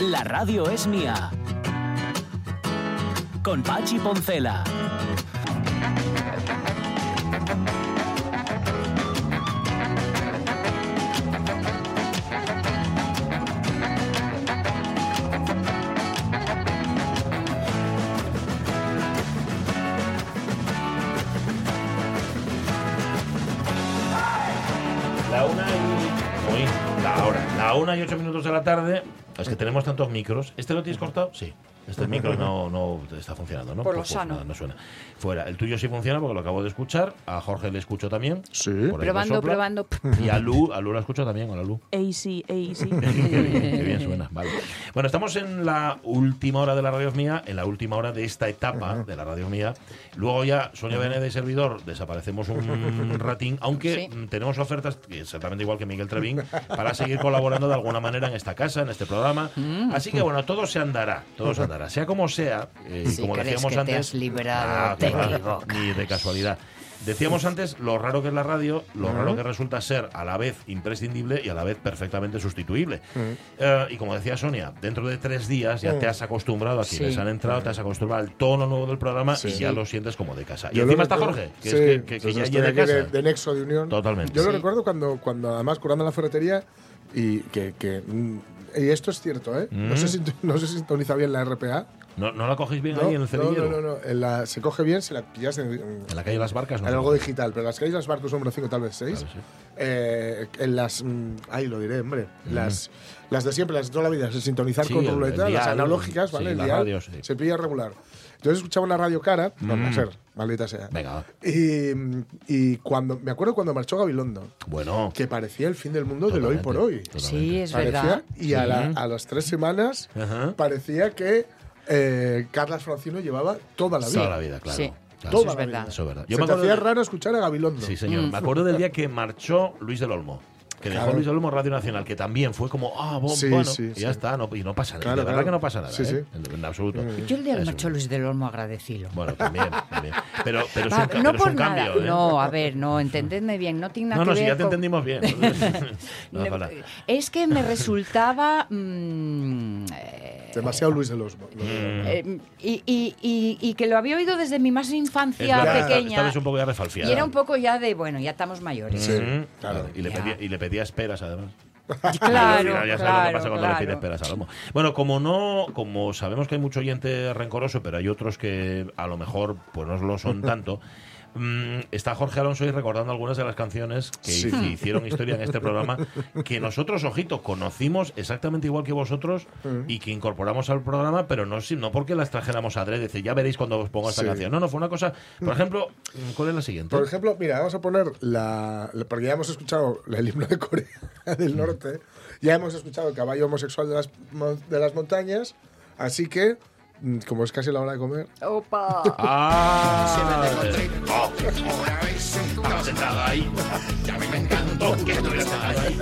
La radio es mía. Con Pachi Poncela. La una y. La hora. La una y ocho minutos de la tarde. Es que tenemos tantos micros. ¿Este lo tienes cortado? Sí. Este micro no, no está funcionando, ¿no? Por lo Pues, sano. nada, no suena. Fuera. El tuyo sí funciona porque lo acabo de escuchar. A Jorge le escucho también. Sí. Probando, sopla. probando. Y a Lu, a Lu la escucho también. Hola, Lu. Easy, easy. Qué bien, qué bien suena. Vale. Bueno, estamos en la última hora de la radio mía, en la última hora de esta etapa de la radio mía. Luego ya Sonia Beneda y servidor desaparecemos un ratín, aunque Sí. mm, tenemos ofertas, exactamente igual que Miguel Trevín, para seguir colaborando de alguna manera en esta casa, en este programa. Así que bueno, todo se andará, todo se andará. Sea como sea, eh, Si como crees decíamos que te antes, has librado, Ah, te. Ni de casualidad. Decíamos antes lo raro que es la radio, lo raro que resulta ser a la vez imprescindible y a la vez perfectamente sustituible. Eh, y como decía Sonia, dentro de tres días ya te has acostumbrado a quienes Sí. han entrado, te has acostumbrado al tono nuevo del programa y ya lo sientes como de casa. Y Yo encima está Jorge, que sí, es que, que- que ya es de casa. de, de nexo de unión. Totalmente. Yo lo recuerdo cuando, cuando además curando en la ferretería y que, que, mm, y esto es cierto, ¿eh? No, Mm. se, no se sintoniza bien la RPA. ¿No, no la cogéis bien No, ahí en el no, cerillero? no, no, no. En la- se coge bien si la pillas en, en- En la calle Las Barcas no. en se algo digital, pero las que hay las barcos número 5, tal vez 6, Claro, sí. eh, en las. mm, ahí lo diré, hombre. Las, las de siempre, las de toda la vida, es sintonizar Sí, con ruleta, las analógicas, ¿vale? El las dial. Se pilla regular. Entonces escuchaba una radio cara, Mm. ser, maldita sea. Venga, va. Y, y cuando me acuerdo cuando marchó Gabilondo, Bueno. que parecía el fin del mundo del hoy por hoy. Totalmente, Sí, es Parecía, verdad. y a, la- las tres semanas Ajá. parecía que eh, Carlas Francino llevaba toda la vida. Toda la vida, claro. Sí. Claro, Toda es la verdad. vida. Eso es verdad. Yo te me acuerdo hacía de- raro escuchar a Gabilondo. Sí, señor. Me acuerdo del día que marchó Luis del Olmo. Que dejó Claro. Luis del Olmo Radio Nacional, que también fue como, ah, bo- Sí, bueno, sí, y ya sí. está, no, y no pasa nada. Claro, de verdad claro. que no pasa nada, Sí, ¿eh? sí. En, en absoluto. Yo el día del Eso. marchó Luis del Olmo agradecilo. Bueno, también, también. Pero, pero es un, no pero es por un nada. cambio, ¿eh? No, a ver, no, entendedme bien, no tiene nada no, no, que si ver ya te entendimos bien. no. Es que me resultaba mm, eh, Demasiado Luis de los. eh, y, y- y- y que lo había oído desde mi más infancia verdad, pequeña. Esta vez un poco ya refalfiada. y era un poco ya de, bueno, ya estamos mayores. Sí, Mm, claro. Y le, pedía, y le pedía esperas, además. Claro, ya sabes lo que claro, pasa cuando le claro. pides peras al lomo. Bueno, como no, como sabemos que hay mucho oyente rencoroso, pero hay otros que a lo mejor pues no lo son tanto. Mm, está Jorge Alonso y recordando algunas de las canciones que Sí. hicieron historia en este programa que nosotros, ojito, conocimos exactamente igual que vosotros y que incorporamos al programa, pero no, no porque las trajéramos a Dredd, dice, ya veréis cuando os ponga esta Sí. canción. No, no, fue una cosa. Por ejemplo, ¿cuál es la siguiente? Por ejemplo, mira, vamos a poner la. la- Porque ya hemos escuchado el himno de Corea del Norte, ya hemos escuchado el caballo homosexual de las, de las montañas, así que, mm, como es casi la hora de comer, Opa. Ah, oh, ahí. Ya me encantó que estuvieras ahí.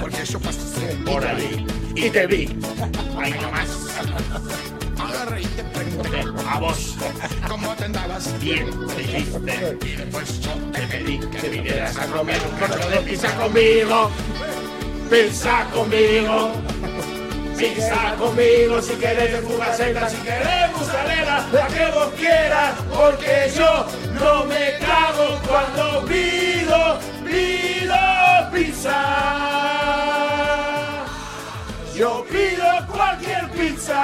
Porque pasé Por ahí. Y te vi. Ahí nomás. agarré y te pregunté A vos. cómo te andabas. Bien, dijiste. Y después yo Te pedí que vinieras a comer un cacho de pizza conmigo. Pizza conmigo. Pizza conmigo, si querés fugaceta, si querés mozzarella, la que vos quieras, porque yo no me cago cuando pido, pido pizza. Yo pido cualquier pizza.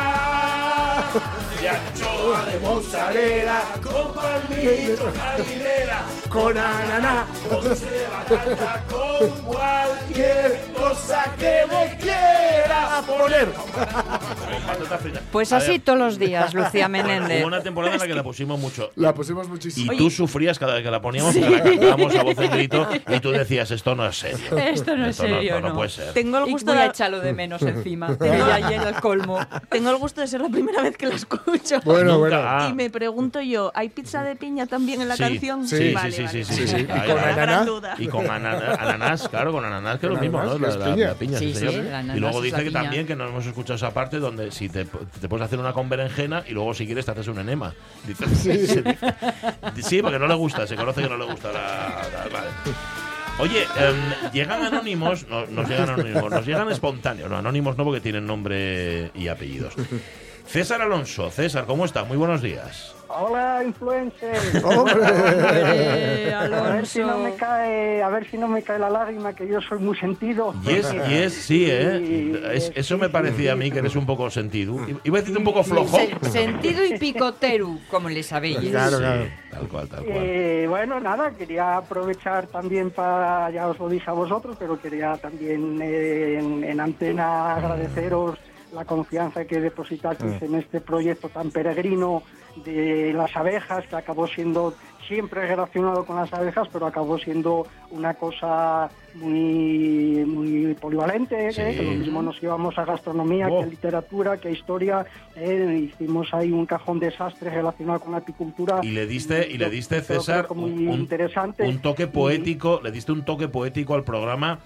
Anchoa, de mozzarella, con palmito, jardinera, con ananá, con cebada, con cualquier cosa que vos quieras. poner. Pues así todos los días, Lucía Menéndez. Hubo una temporada en la que la pusimos mucho. La pusimos muchísimo. Y tú sufrías cada vez que la poníamos, que la cantábamos a voz en grito, y tú decías, esto no es serio. Esto no es serio, esto no no. puede ser. Tengo el Y gusto voy de a echarlo de menos encima. Tengo- ahí el colmo. Tengo el gusto de ser la primera vez que la escucho. Bueno, Nunca. bueno. Ah. Y me pregunto yo, ¿hay pizza de piña también en la Sí, canción? Sí, Vale, sí, vale, sí, sí, sí. Ahí, ¿Con ahí. Una ananá? gran duda. Y con ananas, claro, con ananas, que es lo mismo, ¿no? La, la- piña. la piña, Sí, sí, sí, señor. Y luego dice que también, que no hemos escuchado esa parte, donde si te, te puedes hacer una con berenjena y luego si quieres te haces un enema. Dice, sí. sí, porque no le gusta, se conoce que no le gusta la... la- vale. Oye, em, llegan anónimos, no, nos llegan anónimos, nos llegan espontáneos, no, anónimos no porque tienen nombre y apellidos. César Alonso, César, ¿cómo está? Muy buenos días. Hola, influencer. Eh, A ver si no me cae, a ver si no me cae la lágrima, que yo soy muy sentido. Y es, y es sí, ¿eh? Es- eso sí, me sí, parecía a sí. mí que eres un poco sentido. Iba a decirte un poco flojo. Se- sentido y picotero, como le sabéis. Claro, Sí, claro. tal cual, tal cual. Eh, bueno, nada, quería aprovechar también para, ya os lo dije a vosotros, pero quería también eh, en, en antena agradeceros la confianza que depositasteis en este proyecto tan peregrino de las abejas, que acabó siendo siempre relacionado con las abejas, pero acabó siendo una cosa muy, muy polivalente, Sí. ¿eh? que lo mismo nos íbamos a gastronomía, Oh. que a literatura, que a historia, ¿eh? hicimos ahí un cajón desastre relacionado con la apicultura. Y le diste, y le diste César, muy un, interesante. un toque Y- poético, le diste un toque poético al programa.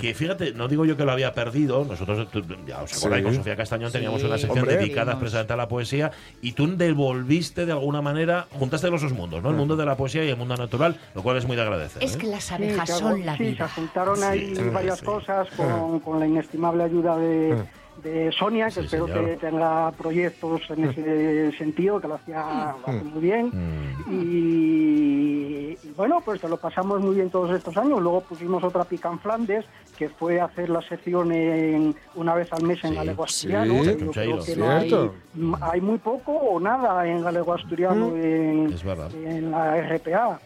Que fíjate, no digo yo que lo había perdido, nosotros, tú- ya os acordáis, Sí. con Sofía Castañón teníamos Sí, una sección hombre. dedicada precisamente a la poesía y tú devolviste de alguna manera, juntaste los dos mundos, ¿no? El mundo de la poesía y el mundo natural, lo cual es muy de agradecer. Es ¿eh? que las abejas son la sí, se vida. juntaron ahí Sí, varias sí. cosas con, con la inestimable ayuda de, de Sonia, que Sí, espero señor. que tenga proyectos en ese sentido, que lo hacía lo hace muy bien. Mm. Y, y bueno, pues te lo pasamos muy bien todos estos años. Luego pusimos otra pica en Flandes, que fue hacer la sección en, una vez al mes en Sí, galego sí, asturiano. que yo creo que no hay, Cierto. hay muy poco o nada en galego asturiano en, verdad. en la RPA.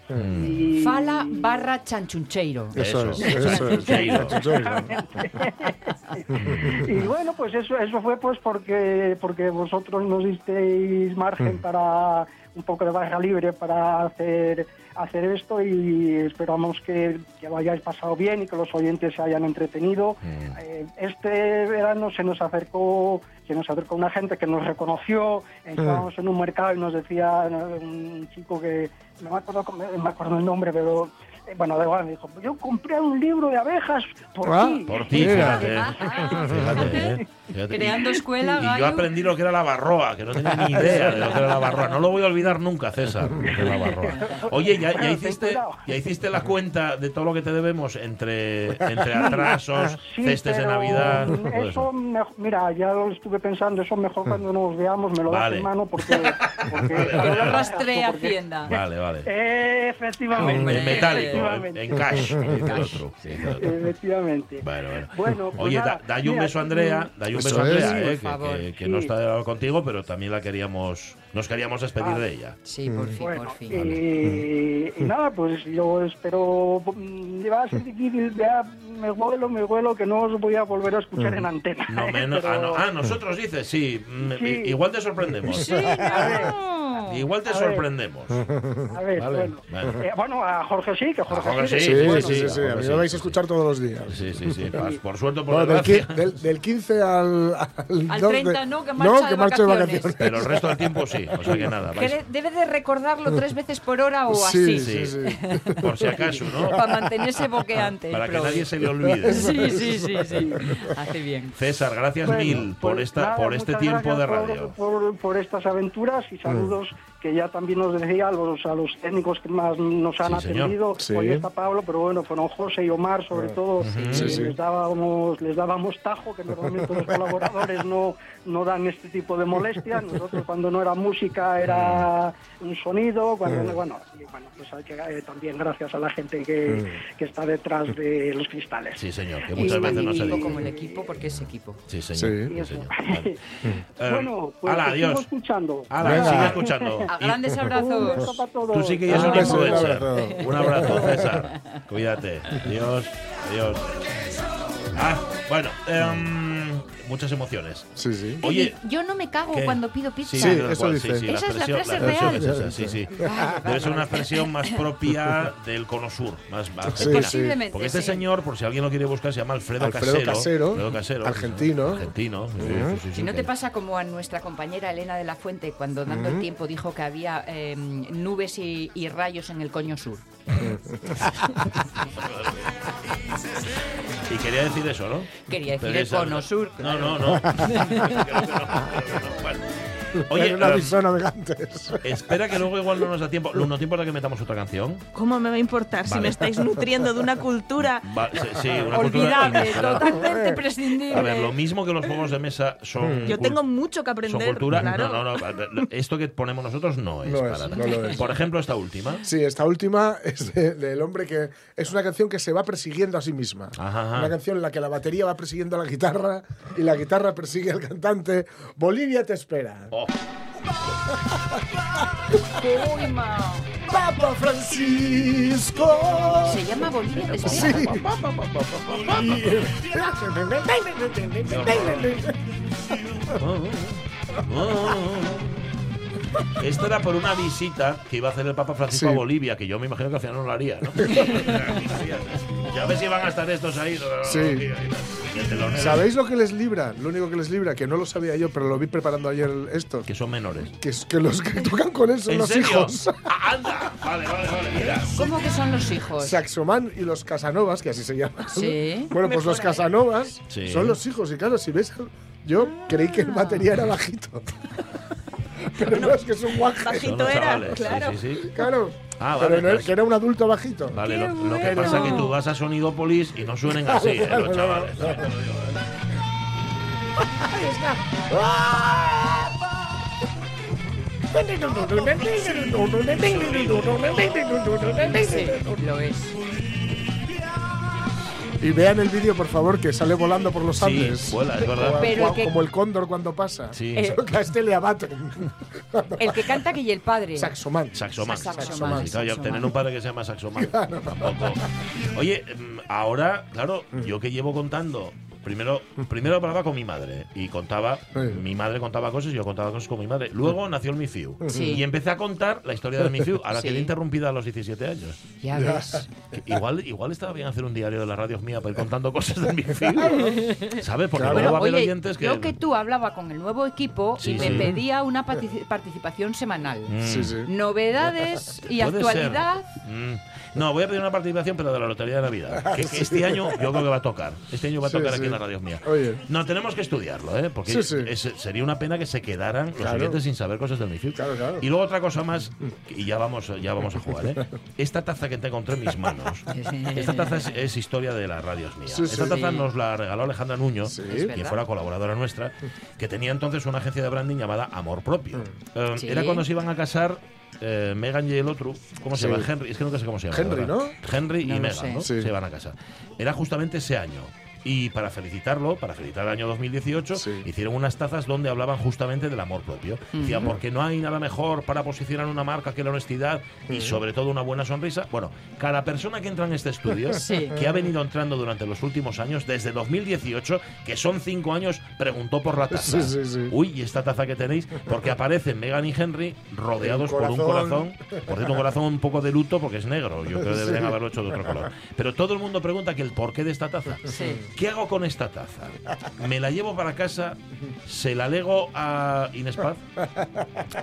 Y- Fala barra chanchuncheiro. Eso, Eso. es, eso es. Y bueno, pues eso eso fue pues porque porque vosotros nos disteis margen para un poco de barra libre para hacer hacer esto y esperamos que, que lo hayáis pasado bien y que los oyentes se hayan entretenido. Eh, este verano se nos acercó se nos acercó una gente que nos reconoció, estábamos en un mercado y nos decía un chico que no me acuerdo cómo- me acuerdo el nombre, pero bueno, da igual, me dijo, yo compré un libro de abejas por Ah, ti. Por ti, Mira. fíjate. Fíjate, ¿eh? Fíjate. Creando escuela, Y yo aprendí lo que era la barroa, que no tenía ni idea de lo que era la barroa. No lo voy a olvidar nunca, César, lo que es la barroa. Oye, ¿ya, hiciste, ya hiciste la cuenta de todo lo que te debemos entre, entre atrasos, Sí, cestes de Navidad? Eso, mira, ya lo estuve pensando, eso mejor cuando nos veamos me lo das Vale. en mano porque... porque lo rastrea Hacienda. Vale, vale. Eh, efectivamente. En metálico, efectivamente. en cash, el otro. el otro. Efectivamente. Bueno, bueno. Bueno, pues Oye, nada, da, dale un mira, beso a Andrea, dale un Eso beso a Andrea, es. eh, que, que- que Sí. no está contigo, pero también la queríamos, nos queríamos despedir de ella. Sí, por fin, Bueno, por fin. y, y nada, pues yo espero. mm, Va a ser difícil, ya me huelo, me huelo que no os voy a volver a escuchar en antena. No ¿eh? menos, ah, Pero- no, ah, nosotros dices, sí, mm, Sí. igual te sorprendemos. Sí, no. Igual te A ver. sorprendemos. A ver, Vale. bueno. Vale. Eh, bueno, a Jorge sí, que Jorge, Jorge sí. sí, Sí, bueno, sí, sí, sí. A mí sí, lo vais a escuchar todos los días. Sí, sí, sí. Pas- Por suerte por Bueno, del, del, del 15 al, al, Al 2 30 de- no, que marcha de marcho vacaciones. Pero el resto del tiempo sí. O sea que nada. vais- Que Debe de recordarlo tres veces por hora o Sí, así. sí, Sí. sí. Por si acaso, ¿no? Para mantenerse boqueante. Para que nadie se le olvide. Sí, sí, sí, sí. Hace bien. César, gracias Bueno, mil por pues esta, nada, por este tiempo de radio. Por, por- por estas aventuras y saludos que ya también nos decía a los, a los técnicos que más nos han Sí, atendido. Sí. Hoy está Pablo, pero bueno, fueron José y Omar sobre todo. y Sí. Les, dábamos, les dábamos tajo, que normalmente los colaboradores no, no dan este tipo de molestias. Nosotros cuando no era música era un sonido. Cuando, bueno, y bueno, pues hay que, eh, también gracias a la gente que, que está detrás de los cristales. Sí, señor, que Y- muchas veces no se dice. como el equipo, porque es equipo. Sí, señor. Y. Vale. Bueno, pues hala, te sigo escuchando. Sigue escuchando. A grandes abrazos. Tú sí que ya Un eres un influencer. abrazo. Un abrazo, César. Cuídate. Adiós. Adiós. Ah, bueno, em, muchas emociones. Sí, sí. Oye, Yo no me cago ¿qué? cuando pido pizza. Sí, Sí, tal eso cual, dice. sí, sí, Esa es la expresión- frase real. es esa, sí, sí. Debe ser una expresión más propia del cono sur, más, más Sí, cercana. sí. Posiblemente, Porque este sí. señor, por si alguien lo quiere buscar, se llama Alfredo, Alfredo Casero. Casero, Alfredo Casero. argentino. Argentino. sí, sí, sí, sí, Si no sí. te pasa como a nuestra compañera Elena de la Fuente, cuando dando el tiempo dijo que había eh, nubes y, y rayos en el coño sur. Y quería decir eso, ¿no? Quería decir el cono sur. No, no, no. Creo que no, creo que no. Vale. Oye, una eh, visión navegantes. espera que luego igual no nos da tiempo. ¿No tiempo para que metamos otra canción? ¿Cómo me va a importar si Vale. me estáis nutriendo de una cultura? Va- sí, sí, una cultura Olvidable, inmejorable. totalmente prescindible. A ver, lo mismo que los juegos de mesa son. Yo cul- tengo mucho que Son aprender. cultura. claro. No, no, no. Esto que ponemos nosotros no es No es, para no nada. lo es. Por ejemplo, esta última. Sí, esta última es de- del hombre que es una canción que se va persiguiendo a sí misma. Ajá, ajá. Una canción en la que la batería va persiguiendo a la guitarra y la guitarra persigue al cantante. Bolivia te espera. Oh, Uy. Papa Francisco. Se llama Bolivia de Sí. Esto era por una visita que iba a hacer el Papa Francisco Sí. a Bolivia, que yo me imagino que al final no lo haría, ¿no? ya ves si van a estar estos ahí. Sí. ¿Sabéis lo que les libra? Lo único que les libra, que no lo sabía yo, pero lo vi preparando ayer esto. Que son menores. Que, es, que los que tocan con él son ¿En los serio? hijos. Ah, ¡Anda! Vale, vale, vale, mira. ¿Cómo que son los hijos? Saxoman y los Casanovas, que así se llaman. Sí. Bueno, pues los Casanovas Sí. son los hijos. Y claro, si ves, yo creí que el batería era bajito. Pero no, es que es un guaje. Bajito era, chavales, claro. sí, sí. Claro. Ah, pero vale, no, pues- que era un adulto bajito. Vale, ¡Qué lo, lo que pasa es que tú vas a Sonidópolis y no suenen así, ¿eh, los chavales. Sí, lo es. Y vean el vídeo, por favor, que sale volando por los Sí, Andes. vuela, es verdad. Como, Pero como- que- como el cóndor cuando pasa. Sí. Eh, Solo que a este le abaten. El que canta que y el padre. Saxoman. Saxoman. Saxoman, Sí, claro, ya saxoman. tener un padre que se llama Saxoman. Tampoco. Oye, mm, ahora, claro, yo que llevo contando. Primero, primero hablaba con mi madre y contaba, Sí. mi madre contaba cosas y yo contaba cosas con mi madre. Luego nació el Mifiu Sí. y empecé a contar la historia del Mifiu. Ahora Sí. quedé interrumpida a los 17 años. Ya ves. Igual, igual estaba bien hacer un diario de las radios mía para ir contando cosas del Mifiu. ¿Sabes? Porque Claro. luego Bueno, va a haber oye, oyentes que. yo que tú hablaba con el nuevo equipo Sí, y me pedía una partici- participación semanal. Mm. Sí, sí. Novedades y actualidad. Mm. No, voy a pedir una participación, pero de la Lotería de Navidad. Que, que este año yo creo que va a tocar. Este año va a Sí, tocar sí. aquí la radio mía. Oye. No, tenemos que estudiarlo, ¿eh? Porque Sí, sí. es- sería una pena que se quedaran los Claro. oyentes sin saber cosas del MIFID. Claro, claro. Y luego otra cosa más, y ya vamos, ya vamos a jugar, ¿eh? Esta taza que tengo entre mis manos, esta taza es, es historia de las radios mías. Sí, Esta sí. taza Sí. nos la regaló Alejandra Nuño, Sí. Es quien verdad. fuera colaboradora nuestra, que tenía entonces una agencia de branding llamada Amor Propio. Eh, Sí. Era cuando se iban a casar eh, Megan y el otro, ¿cómo se Sí. llama? Henry, es que nunca sé cómo se llama. Henry, ¿verdad? ¿no? Henry No y lo Megan, sé. ¿no? Sí. Se iban a casar. Era justamente ese año. Y para felicitarlo, para felicitar el año 2018, Sí. hicieron unas tazas donde hablaban justamente del amor propio. Decía, porque no hay nada mejor para posicionar una marca que la honestidad y sobre todo una buena sonrisa. Bueno, cada persona que entra en este estudio, Sí. que ha venido entrando durante los últimos años, desde 2018, que son cinco años, preguntó por la taza. Sí. Uy, ¿y esta taza que tenéis? Porque aparecen Megan y Henry rodeados por un corazón. Por cierto, un corazón un poco de luto porque es negro. Yo creo que deberían haberlo hecho de otro color. Pero todo el mundo pregunta que el porqué de esta taza. Sí. ¿Qué hago con esta taza? ¿Me la llevo para casa? ¿Se la lego a Inespaz?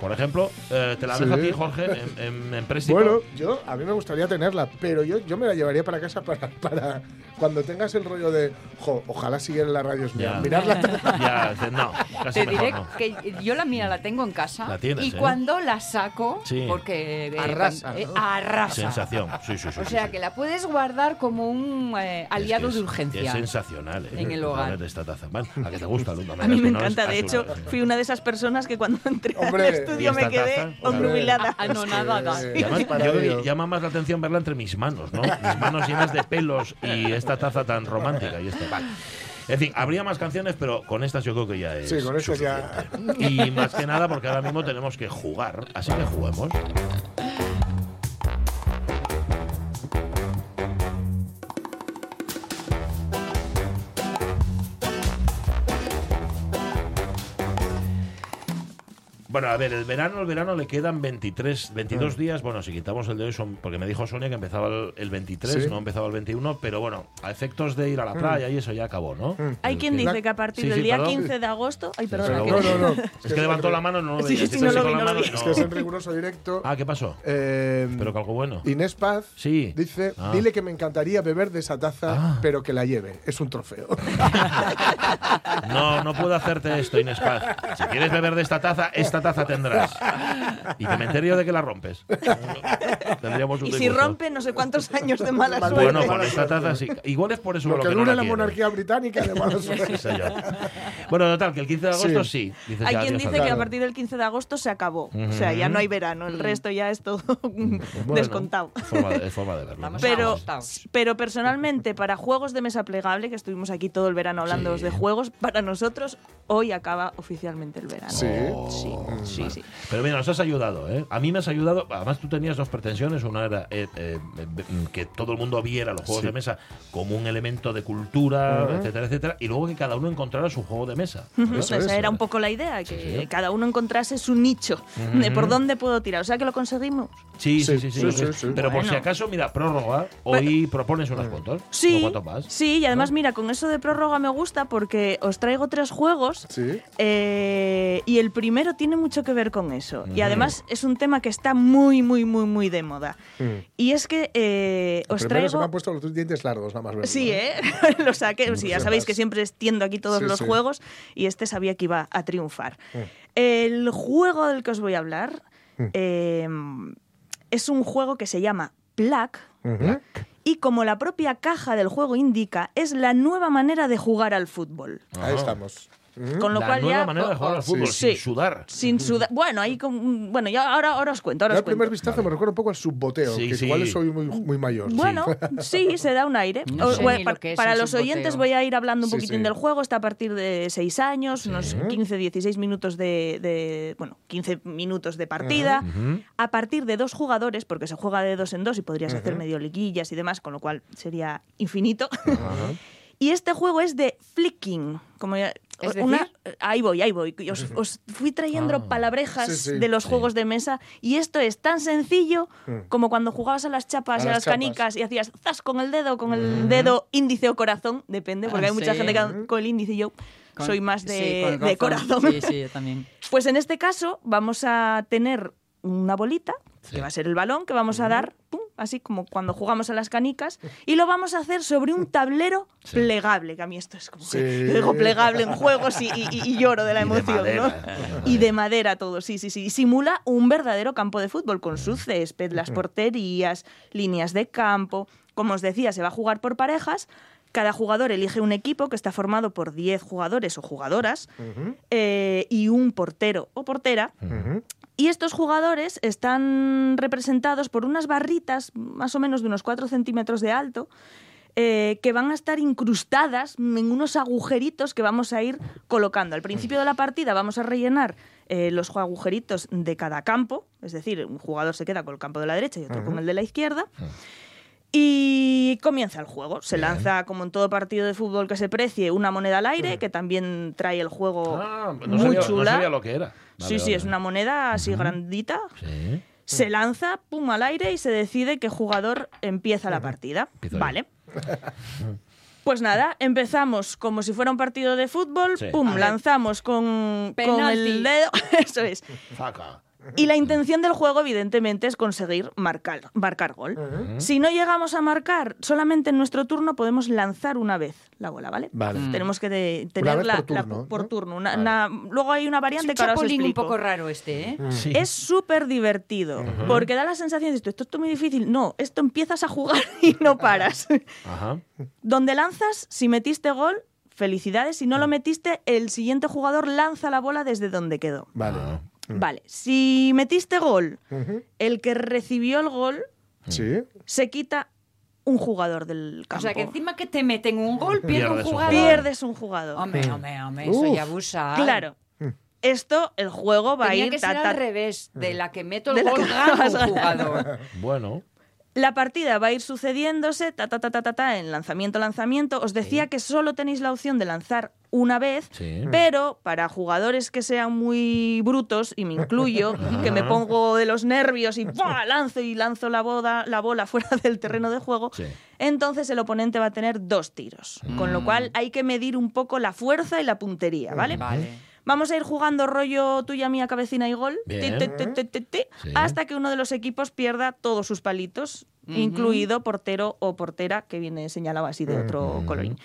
Por ejemplo, eh, ¿te la Sí. dejo a ti, Jorge, en, en, en préstamo? Bueno, yo a mí me gustaría tenerla, pero yo, yo me la llevaría para casa para, para cuando tengas el rollo de, jo, ojalá siguiera la radio es mía. Mirarla. Ya, no, casi Te mejor diré no. que yo la mía la tengo en casa La tienes, y ¿eh? cuando la saco, Sí. porque eh, Arrasa, cuando- eh, ¿no? arrasa. Sensación, sí, sí, sí. O sí, sea sí. que la puedes guardar como un eh, Es aliado de urgencia. Es sensacional, ¿eh? En el hogar. De esta taza. Vale, ¿A que te gusta, Luna? A mí me encanta, de hecho, fui una de esas personas que cuando entré Hombre, al estudio ¿y me quedé obnubilada. Ah, no, nada, nada. Además, yo llama más la atención verla entre mis manos, ¿no? Mis manos llenas de pelos y esta taza tan romántica. Y esta. Vale. En fin, habría más canciones, pero con estas yo creo que ya es. Sí, con estas ya-. Y más que nada porque ahora mismo tenemos que jugar. Así que juguemos. Bueno, a ver, el verano, el verano le quedan 23, 22 días. Bueno, si quitamos el de hoy, son, porque me dijo Sonia que empezaba el, el 23, Sí. no empezaba el 21, pero bueno, a efectos de ir a la playa y eso ya acabó, ¿no? Hay El quien que- dice que a partir Sí, del sí, día perdón. 15 de agosto. Ay, perdona. Pero que- No, no, no. Es que levantó la mano, no lo Sí, veía. sí, Hizo no lo con vi, la no lo Es no- que es en riguroso directo. Ah, ¿qué pasó? Eh, Pero que algo bueno. Inés Paz Sí. dice, Ah. dile que me encantaría beber de esa taza, Ah. pero que la lleve. Es un trofeo. No, no puedo hacerte esto, Inés Paz. Si quieres beber de esta taza, esta taza tendrás. Y me yo de que la rompes. Tendríamos un Y si disgusto. rompe, no sé cuántos años de mala Mal- suerte. Bueno, con esta taza sí. Igual es por eso Lo lo que que no la la monarquía británica de mala suerte. Sí, señor. Bueno, total, que el 15 de agosto sí. Dices, Hay ya, quien dice que a partir del 15 de agosto se acabó. O sea, ya no hay verano. El resto ya es todo Bueno, descontado. es forma de, es forma de verlo. Pero, pero personalmente, para juegos de mesa plegable, que estuvimos aquí todo el verano hablando Sí. de juegos, para nosotros hoy acaba oficialmente el verano. Sí. sí, sí, sí. Pero mira, nos has ayudado, ¿eh? A mí me has ayudado. Además, tú tenías dos pretensiones. Una era eh, eh, eh, que todo el mundo viera los juegos Sí. de mesa como un elemento de cultura, etcétera, etcétera. Y luego que cada uno encontrara su juego de mesa. Ujú, Eso Esa es, era ¿eh? un poco la idea, que sí. cada uno encontrase su nicho de por dónde puedo tirar. O sea que lo conseguimos. Sí, sí, sí. Sí, sí, sí, sí. sí. Pero por si acaso, mira, prórroga. Hoy propones unas cuantas. Sí, ¿O cuántos más? sí, y además, mira, con eso de prórroga me gusta porque os traigo tres juegos Sí. eh, y el primero tiene mucho que ver con eso. Y además es un tema que está muy, muy, muy, muy de moda. Y es que eh, os Primero se me traigo... han puesto los dientes largos, nada más verlo, Sí, ¿eh? Lo saqué. Sí, ya sabéis que siempre extiendo aquí todos Sí, los sí. juegos y este sabía que iba a triunfar. El juego del que os voy a hablar eh, es un juego que se llama Plaque Ujú. y como la propia caja del juego indica, es la nueva manera de jugar al fútbol. Ahí estamos. Con lo la cual nueva ya manera de jugar al fútbol, Sí. sin sudar. sin sudar. Bueno, ahí con- bueno, ya ahora, ahora os cuento, ahora Yo os al primer cuento. vistazo me recuerda un poco al subboteo, Sí, que sí. igual soy muy, muy mayor. Bueno, sí, se da un aire. No O- sé bueno, ni pa- lo que es para el los subboteo. oyentes voy a ir hablando un Sí, poquitín sí. del juego. Está a partir de 6 años, unos 15, 16 minutos de, de- Bueno, 15 minutos de partida. A partir de dos jugadores, porque se juega de dos en dos y podrías hacer medio liguillas y demás, con lo cual sería infinito. y este juego es de flicking. Como ya- Es una- decir- ahí voy, ahí voy. Os, os fui trayendo Ah. palabrejas Sí, sí. de los Sí. juegos de mesa y esto es tan sencillo como cuando jugabas a las chapas A y a las las chapas. canicas y hacías zas con el dedo, con el dedo índice o corazón, depende, porque Ah, hay mucha sí. gente que con el índice y yo Con- soy más de, de corazón. Sí, sí, yo también. Pues en este caso vamos a tener una bolita, que va a ser el balón, que vamos a dar, pum, así como cuando jugamos a las canicas, y lo vamos a hacer sobre un tablero plegable, que a mí esto es como que Sí. yo digo plegable en juegos y, y- y lloro de la Y de emoción. ¿no? Y de madera todo, sí, sí, sí. Y simula un verdadero campo de fútbol con su césped, las porterías, líneas de campo. Como os decía, se va a jugar por parejas. Cada jugador elige un equipo que está formado por 10 jugadores o jugadoras eh, y un portero o portera. Y estos jugadores están representados por unas barritas más o menos de unos 4 centímetros de alto eh, que van a estar incrustadas en unos agujeritos que vamos a ir colocando. Al principio de la partida vamos a rellenar eh, los agujeritos de cada campo, es decir, un jugador se queda con el campo de la derecha y otro con el de la izquierda. Y comienza el juego. Se lanza, como en todo partido de fútbol que se precie, una moneda al aire, que también trae el juego Ah, no, muy sabía, no chula. sabía lo que era. Vale, sí, sí, vale. es una moneda así grandita. Sí. Se lanza, pum, al aire y se decide qué jugador empieza la partida. Empiezo. Vale. Pues nada, empezamos como si fuera un partido de fútbol, Sí. pum, lanzamos con, con el dedo, eso es. Faca. Y la intención del juego, evidentemente, es conseguir marcar, marcar gol. Si no llegamos a marcar, solamente en nuestro turno podemos lanzar una vez la bola, ¿vale? Vale. Tenemos que de- Una tener vez la, por turno, por ¿no? turno. Una- Vale. una- luego hay una Es variante un que ahora os chapulín un explico. poco raro este, ¿eh? Sí. Es súper divertido, porque da la sensación de esto, esto es muy difícil. No, esto empiezas a jugar y no paras. Ajá. Donde lanzas, si metiste gol, felicidades. Si no lo metiste, el siguiente jugador lanza la bola desde donde quedó. Vale. Ah. Vale, si metiste gol, el que recibió el gol Sí. se quita un jugador del O campo. sea, que encima que te meten un gol, pierde Pierdes un jugador. Pierdes un jugador. Hombre, hombre, hombre, eso ya abusa. Claro. Esto, el juego va Tenía a ir que ta, ser ta- al revés. De la que meto el gol, vas un jugador. Bueno. La partida va a ir sucediéndose, ta, ta, ta, ta, ta, ta, en lanzamiento, lanzamiento. Os decía que solo tenéis la opción de lanzar una vez, Sí. pero para jugadores que sean muy brutos, y me incluyo, que me pongo de los nervios y ¡buah! lanzo y lanzo la, boda, la bola fuera del terreno de juego, Sí. entonces el oponente va a tener dos tiros. Con lo cual hay que medir un poco la fuerza y la puntería, ¿vale? Vale. Vamos a ir jugando rollo tuya, mía, cabecina y gol, Bien. ti, ti, ti, ti, ti, ti, Sí. hasta que uno de los equipos pierda todos sus palitos, incluido portero o portera, que viene señalado así de otro colorín.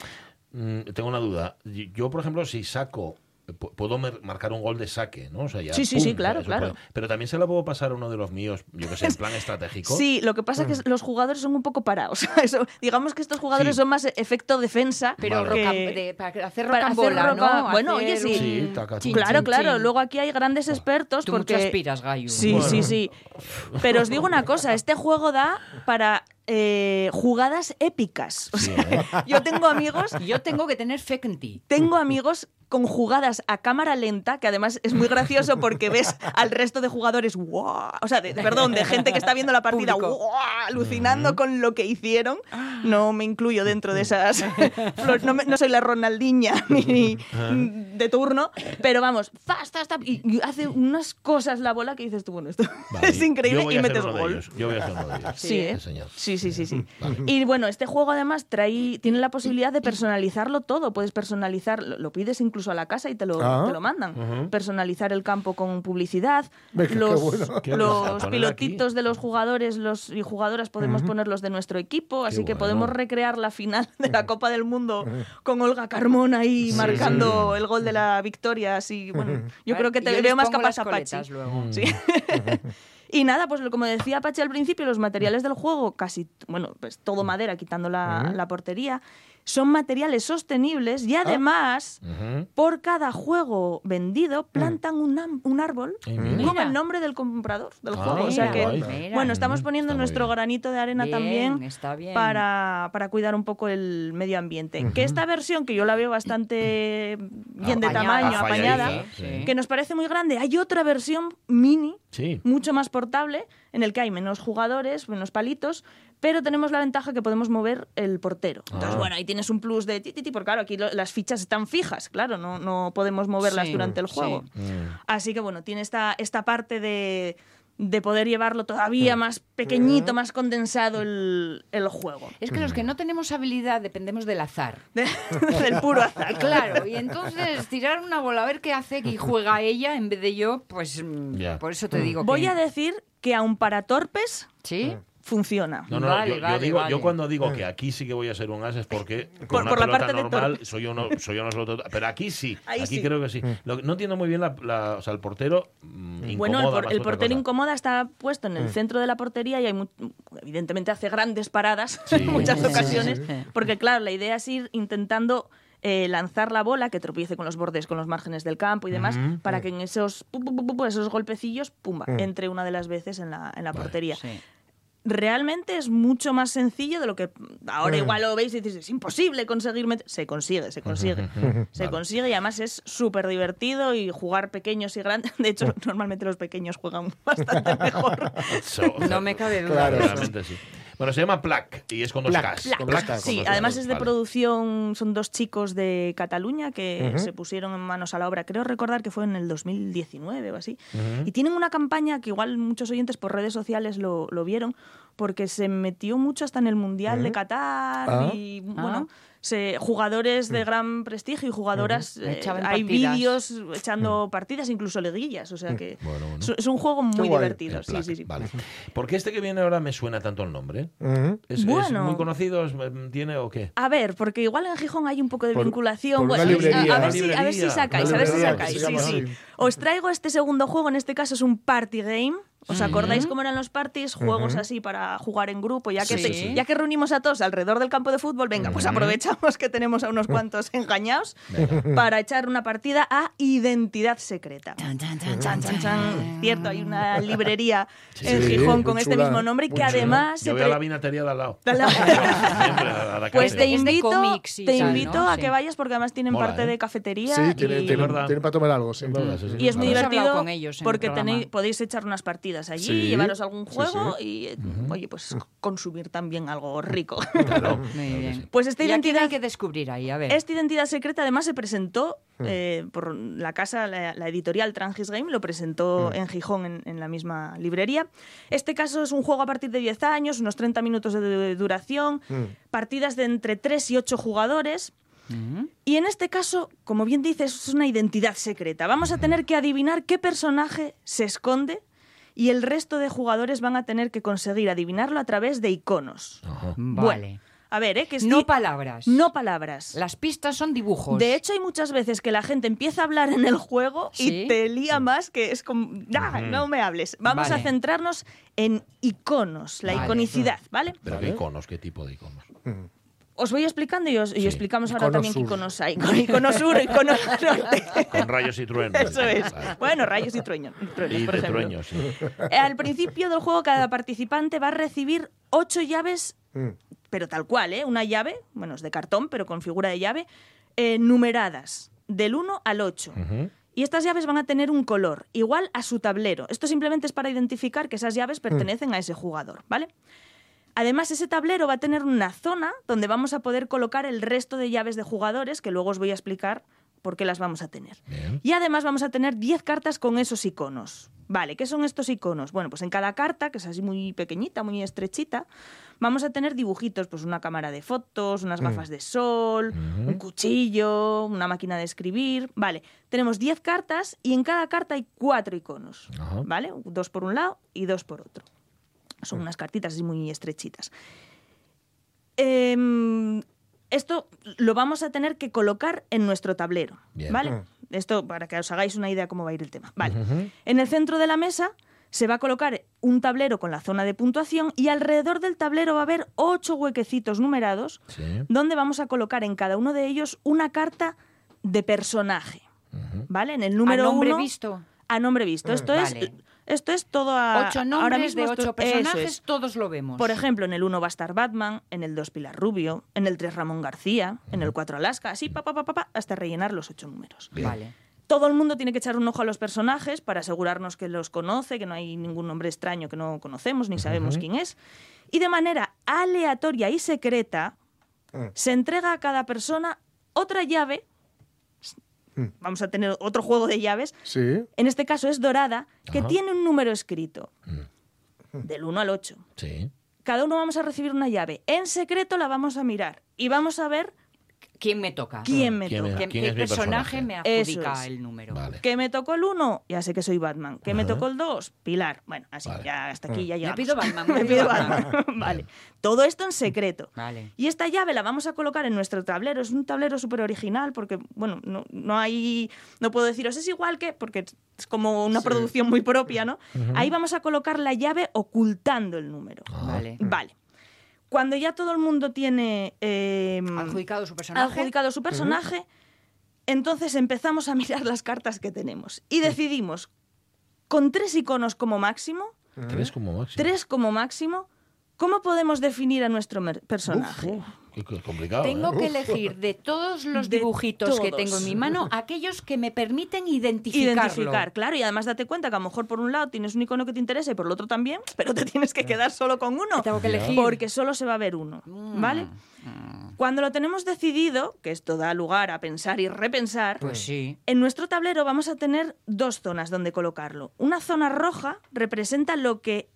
Mm, tengo una duda. Yo, por ejemplo, si saco, puedo marcar un gol de saque, ¿no? O sea, ya, Sí, sí, ¡pum! sí, claro, claro. puede- Pero también se la puedo pasar a uno de los míos, yo que sé, en plan estratégico. Sí, lo que pasa es que los jugadores son un poco parados. Eso, digamos que estos jugadores Sí. son más efecto defensa. Pero Vale. roca- que- de- para hacer para hacer rocambola, roca- ¿no? bueno, Hacer oye, sí. Sí, taca, chin, Claro, chin, claro. chin. Luego aquí hay grandes expertos Tú porque mucho aspiras, Gallo. Sí, Bueno. sí, sí. Pero os digo una cosa, este juego da para eh, jugadas épicas. O Sí, sea, ¿eh? yo tengo amigos, Yo tengo que tener fe en ti. tengo amigos con jugadas a cámara lenta, que además es muy gracioso porque ves al resto de jugadores, ¡guau! o sea, de- perdón, de gente que está viendo la partida, alucinando con lo que hicieron. No me incluyo dentro de esas. no, me- no soy la Ronaldinha ni de turno, pero vamos, ¡zas, zas, zas! y, y hace unas cosas la bola que dices tú, bueno, esto Vale, es increíble y metes gol. Yo voy a hacer uno de ellos. Sí, ¿eh? señor. Sí, sí, sí, sí. Y bueno, este juego además trae, tiene la posibilidad de personalizarlo todo. Puedes personalizar, lo, lo pides incluso a la casa y te lo, Ah. te lo mandan. Personalizar el campo con publicidad. Venga, los bueno. Pilotitos de los jugadores los, y jugadoras podemos ponerlos de nuestro equipo. Así que bueno. podemos recrear la final de la Copa del Mundo con Olga Carmona ahí marcando el gol de la victoria. Así, bueno, yo creo que te veo más capaz a Pachi. luego. Sí. y nada, pues como decía Pachi al principio, los materiales del juego, casi, bueno, pues todo madera, quitando la, la portería, son materiales sostenibles y además, Ujú. por cada juego vendido, plantan un, un árbol con el nombre del comprador del Ah, juego. O sea que, mira. bueno, estamos Mm, poniendo está nuestro granito de arena Bien, también está bien. para, para cuidar un poco el medio ambiente. Que esta versión, que yo la veo bastante bien de Apañada. tamaño, apañada, sí. que nos parece muy grande, hay otra versión mini Sí. mucho más portable, en el que hay menos jugadores, menos palitos, pero tenemos la ventaja que podemos mover el portero. Entonces, Ah. bueno, ahí tienes un plus de ti, ti, ti, porque claro, aquí lo- las fichas están fijas, claro, no, no podemos moverlas Sí, durante el juego. Mm. Así que bueno, tiene esta, esta parte de, de poder llevarlo todavía más pequeñito, más condensado el, el juego. Es que los que no tenemos habilidad dependemos del azar. De- del puro azar. Claro, y entonces tirar una bola a ver qué hace y juega ella en vez de yo, pues mm, por eso te digo que... Voy a decir que aun para torpes ¿Sí? Funciona. No, no, Vale, yo, yo vale, digo, vale. yo cuando digo que aquí sí que voy a ser un as es porque con Por- una por la parte normal soy yo no soy yo no soy otro- pero aquí sí, Ahí aquí sí. creo que sí. Lo que- no entiendo muy bien la, la- o sea, el portero mm, Bueno, el, por- el portero cosa. incomoda está puesto en el centro de la portería y hay mu- evidentemente hace grandes paradas Sí. en muchas ocasiones, sí, sí. porque claro, la idea es ir intentando eh, lanzar la bola que tropiece con los bordes, con los márgenes del campo y demás, para que en esos, pu- pu- pu- pu- esos golpecillos, pumba, entre una de las veces en la, en la portería. Sí. Realmente es mucho más sencillo de lo que ahora igual lo veis y dices, es imposible conseguir meter. Se consigue, se consigue. Se consigue y además es súper divertido y jugar pequeños y grandes. De hecho, normalmente los pequeños juegan bastante mejor. So- No me cabe duda. Claro. sí. Bueno, se llama Plac y es con dos Plac, Ks. Plac. con dos Ks. Sí, Con dos además Ks, es de vale. producción, son dos chicos de Cataluña que se pusieron en manos a la obra. Creo recordar que fue en el 2019 o así. Y tienen una campaña que igual muchos oyentes por redes sociales lo, lo vieron, porque se metió mucho hasta en el Mundial de Qatar Ah. y bueno. Se- jugadores de gran prestigio y jugadoras, eh, hay vídeos echando partidas, incluso liguillas, o sea que Bueno, bueno. es, es un juego muy divertido. Sí, sí, sí. Vale. ¿Por qué este que viene ahora me suena tanto el nombre? ¿Es, es Bueno. muy conocido? ¿Es- mm, ¿Tiene o qué? A ver, porque igual en Gijón hay un poco de Por- vinculación. por librería. a, ver si, a ver si sacáis, a ver si que sacáis. Sí, sí. Os traigo este segundo juego, en este caso es un party game. ¿Os acordáis cómo eran los parties? Juegos así para jugar en grupo. Ya que, Sí. te- ya que reunimos a todos alrededor del campo de fútbol, venga, pues aprovechamos que tenemos a unos cuantos engañados para echar una partida a identidad secreta. Chan, chan, chan. Cierto, hay una librería en Sí, Gijón muy con este chula, mismo nombre que además se Yo voy a la vinatería de al lado. Siempre la Pues te de invito, cómics y te tal, invito ¿no? a que vayas porque además tienen Mola, parte ¿eh? de cafetería Sí, y, tienen, Es tienen, tienen para tomar algo, sí. y es muy divertido en porque podéis echar unas partidas partidas allí, Sí, llevaros algún juego sí. y, eh, oye, pues consumir también algo rico. Claro. Muy bien. Pues esta ¿Y a quién identidad, hay que descubrir ahí? A ver. esta identidad secreta además se presentó eh, por la casa, la, la editorial Trangis Game, lo presentó en Gijón en, en la misma librería. Este caso es un juego a partir de 10 años, unos 30 minutos de, de duración, partidas de entre 3 y 8 jugadores. Y en este caso, como bien dices, es una identidad secreta. Vamos a tener que adivinar qué personaje se esconde y el resto de jugadores van a tener que conseguir adivinarlo a través de iconos. Ajá. Bueno, Vale. a ver, ¿eh? Que es no palabras. no palabras. Las pistas son dibujos. De hecho, hay muchas veces que la gente empieza a hablar en el juego Sí. y te lía más que es como, "Ah, no me hables. Vamos Vale. a centrarnos en iconos, la Vale. iconicidad, ¿vale? Pero qué iconos, qué tipo de iconos. Os voy explicando y, os, y explicamos ahora Icono también qué sur. iconos hay. Con icono sur, icono norte. Con rayos y truenos. Eso es. Vale. Bueno, rayos y truenos, Y por de ejemplo. trueños, sí. Eh, Al principio del juego, cada participante va a recibir ocho llaves, Mm. pero tal cual, ¿eh? Una llave, bueno, es de cartón, pero con figura de llave, eh, numeradas, del 1 al 8. Ujú. Y estas llaves van a tener un color igual a su tablero. Esto simplemente es para identificar que esas llaves pertenecen a ese jugador, ¿vale? Además, ese tablero va a tener una zona donde vamos a poder colocar el resto de llaves de jugadores, que luego os voy a explicar por qué las vamos a tener. Bien. Y además vamos a tener 10 cartas con esos iconos. Vale, ¿qué son estos iconos? Bueno, pues en cada carta, que es así muy pequeñita, muy estrechita, vamos a tener dibujitos, pues una cámara de fotos, unas gafas de sol, un cuchillo, una máquina de escribir. Vale, tenemos 10 cartas y en cada carta hay cuatro iconos. ¿Vale? Dos por un lado y dos por otro. Son unas cartitas así muy estrechitas. Em, esto lo vamos a tener que colocar en nuestro tablero. Bien. ¿Vale? Mm. Esto para que os hagáis una idea cómo va a ir el tema. Vale. En el centro de la mesa se va a colocar un tablero con la zona de puntuación y alrededor del tablero va a haber ocho huequecitos numerados Sí. donde vamos a colocar en cada uno de ellos una carta de personaje. ¿Vale? En el número ¿A nombre uno- visto? A nombre visto. Esto es Vale. Esto es todo a, Ocho ahora nombres mismo de ocho personajes, es. todos lo vemos. Por ejemplo, en el 1 va a estar Batman, en el 2 Pilar Rubio, en el 3 Ramón García, en el 4 Alaska, así pa, pa, pa, pa, pa, hasta rellenar los ocho números. Vale. Todo el mundo tiene que echar un ojo a los personajes para asegurarnos que los conoce, que no hay ningún nombre extraño que no conocemos ni sabemos quién es. Y de manera aleatoria y secreta Mm. se entrega a cada persona otra llave. Vamos a tener otro juego de llaves. Sí. En este caso es dorada, que Ajá. tiene un número escrito. Del 1 al 8 Sí. cada uno vamos a recibir una llave. En secreto la vamos a mirar y vamos a ver ¿Quién me toca? quién me ¿Quién me- toca. ¿Qué, ¿Quién qué es mi personaje personaje? me Eso adjudica es. el número? Vale. Que me tocó el 1, ya sé que soy Batman. Que me Ajá. tocó el 2, Pilar. Bueno, así, Vale. ya hasta aquí ya Me llegamos. pido Batman, me pido pido Batman. vale. Todo esto en secreto. Vale. Y esta llave la vamos a colocar en nuestro tablero. Es un tablero súper original porque, bueno, no, no hay. No puedo deciros, es igual que. Porque es como una producción muy propia, ¿no? Ahí vamos a colocar la llave ocultando el número. Vale. Vale. Cuando ya todo el mundo tiene. eh, Adjudicado su personaje. adjudicado su personaje, entonces empezamos a mirar las cartas que tenemos y decidimos, con tres iconos como máximo, Tres como máximo. tres como máximo, ¿cómo podemos definir a nuestro personaje? Complicado. Tengo ¿eh? que elegir de todos los De dibujitos que tengo en mi mano aquellos que me permiten identificarlo. Identificar, claro, y además date cuenta que a lo mejor por un lado tienes un icono que te interesa y por el otro también, pero te tienes que quedar solo con uno. Tengo que elegir. Porque solo se va a ver uno, ¿vale? Cuando lo tenemos decidido, que esto da lugar a pensar y repensar, Pues sí. En nuestro tablero vamos a tener dos zonas donde colocarlo. Una zona roja representa lo que,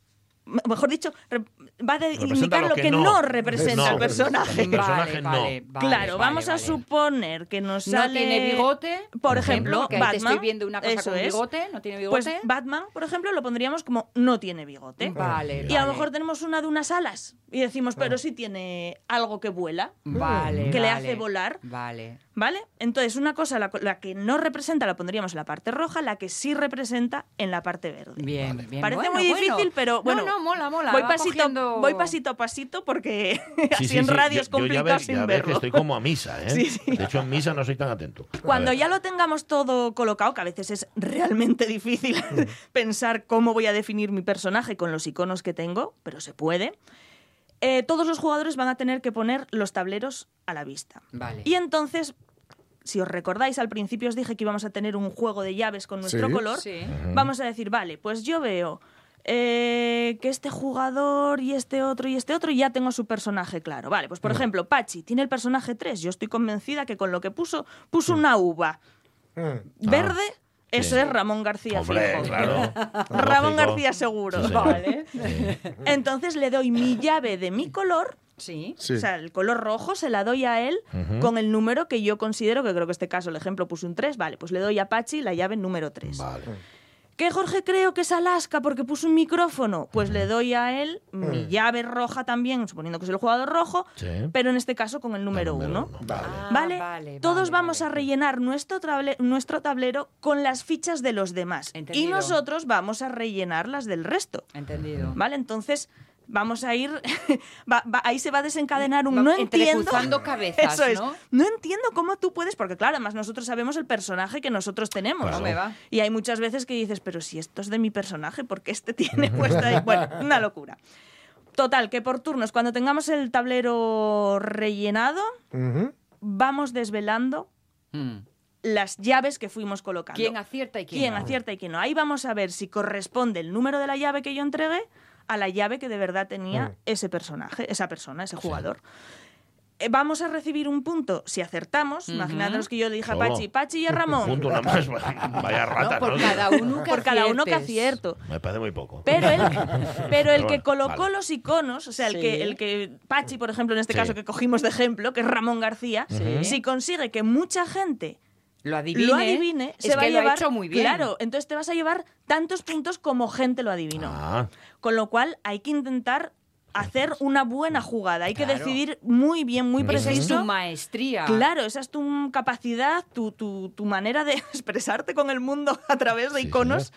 mejor dicho, re- va a de- Representa indicar lo lo que que, no. no. representa No. el personaje. El personaje no. vale, vale, claro, vale, vamos a vale. suponer que nos No sale... tiene bigote, Por ejemplo, te Batman. estoy viendo una cosa eso con es. bigote, no tiene Pues bigote. Batman, por ejemplo, lo pondríamos como no tiene bigote. Vale, Y a lo vale. mejor tenemos una de unas alas y decimos, pero sí tiene algo que vuela. Vale, que le vale. hace volar. Vale. ¿Vale? Entonces, una cosa, la, la que no representa la pondríamos en la parte roja, la que sí representa en la parte verde. Bien, bien. Parece Bueno, muy bueno. difícil, pero bueno. No, no, mola, mola. Voy pasito, cogiendo- voy pasito a pasito porque Sí, así sí, en radio es yo ya complicado ves- sin ya ves que verlo. estoy como a misa, ¿eh? Sí, sí. De hecho, en misa no soy tan atento. Cuando ya lo tengamos todo colocado, que a veces es realmente difícil pensar cómo voy a definir mi personaje con los iconos que tengo, pero se puede, eh, todos los jugadores van a tener que poner los tableros a la vista. Vale. Y entonces, si os recordáis, al principio os dije que íbamos a tener un juego de llaves con nuestro Sí. color. Sí. Vamos a decir, vale, pues yo veo eh, que este jugador y este otro y este otro, y ya tengo su personaje claro. Vale, pues por ejemplo, Pachi tiene el personaje 3. Yo estoy convencida que con lo que puso, puso una uva Mm. verde. Eso Sí. es Ramón García Hombre, fijo. claro. Ramón. García seguro. Sí, vale. Entonces le doy mi llave de mi color. Sí. Sí. O sea, el color rojo se la doy a él con el número que yo considero, que creo que este caso el ejemplo puso un 3, vale, pues le doy a Pachi la llave número 3. Vale. ¿Que Jorge creo que es Alaska porque puso un micrófono? Pues le doy a él mi Mm. llave roja también, suponiendo que es el jugador rojo, Sí. pero en este caso con el número Número 1. uno. Vale. Ah, ¿Vale? vale, Todos vale, vamos vale. a rellenar nuestro, table- nuestro tablero con las fichas de los demás. Y Entendido. nosotros vamos a rellenar las del resto. Entendido. ¿Vale? Entonces vamos a ir. va- va- ahí se va a desencadenar un Va- no entiendo. cabezas, Eso es. ¿no? No entiendo cómo tú puedes, porque claro, además nosotros sabemos el personaje que nosotros tenemos. Claro. No me va. Y hay muchas veces que dices, pero si esto es de mi personaje, ¿por qué este tiene puesto ahí? Bueno, una locura. Total, que por turnos, cuando tengamos el tablero rellenado, vamos desvelando Mm. las llaves que fuimos colocando. ¿Quién acierta y quién, quién no? acierta y quién no. Ahí vamos a ver si corresponde el número de la llave que yo entregué a la llave que de verdad tenía Mm. ese personaje, esa persona, ese jugador. Eh, Vamos a recibir un punto si acertamos. Imaginaos que yo le dije a. Pachi, Pachi y a Ramón. Punto nada más. Vaya rata, No, por ¿no? cada uno que por cada uno que aciertes. acierto. Me parece muy poco. Pero el, pero el Pero que bueno, colocó vale. los iconos, o sea, el, Sí. que, el que Pachi, por ejemplo, en este Sí. caso que cogimos de ejemplo, que es Ramón García, Sí. si consigue que mucha gente Lo adivine. lo adivine, es se va que a lo llevar. ha hecho muy bien. Claro, entonces te vas a llevar tantos puntos como gente lo adivinó. Ah, Con lo cual hay que intentar hacer una buena jugada. Hay que decidir muy bien, muy Esa es preciso. tu maestría. Claro, esa es tu capacidad, tu, tu- tu manera de expresarte con el mundo a través de Sí, iconos.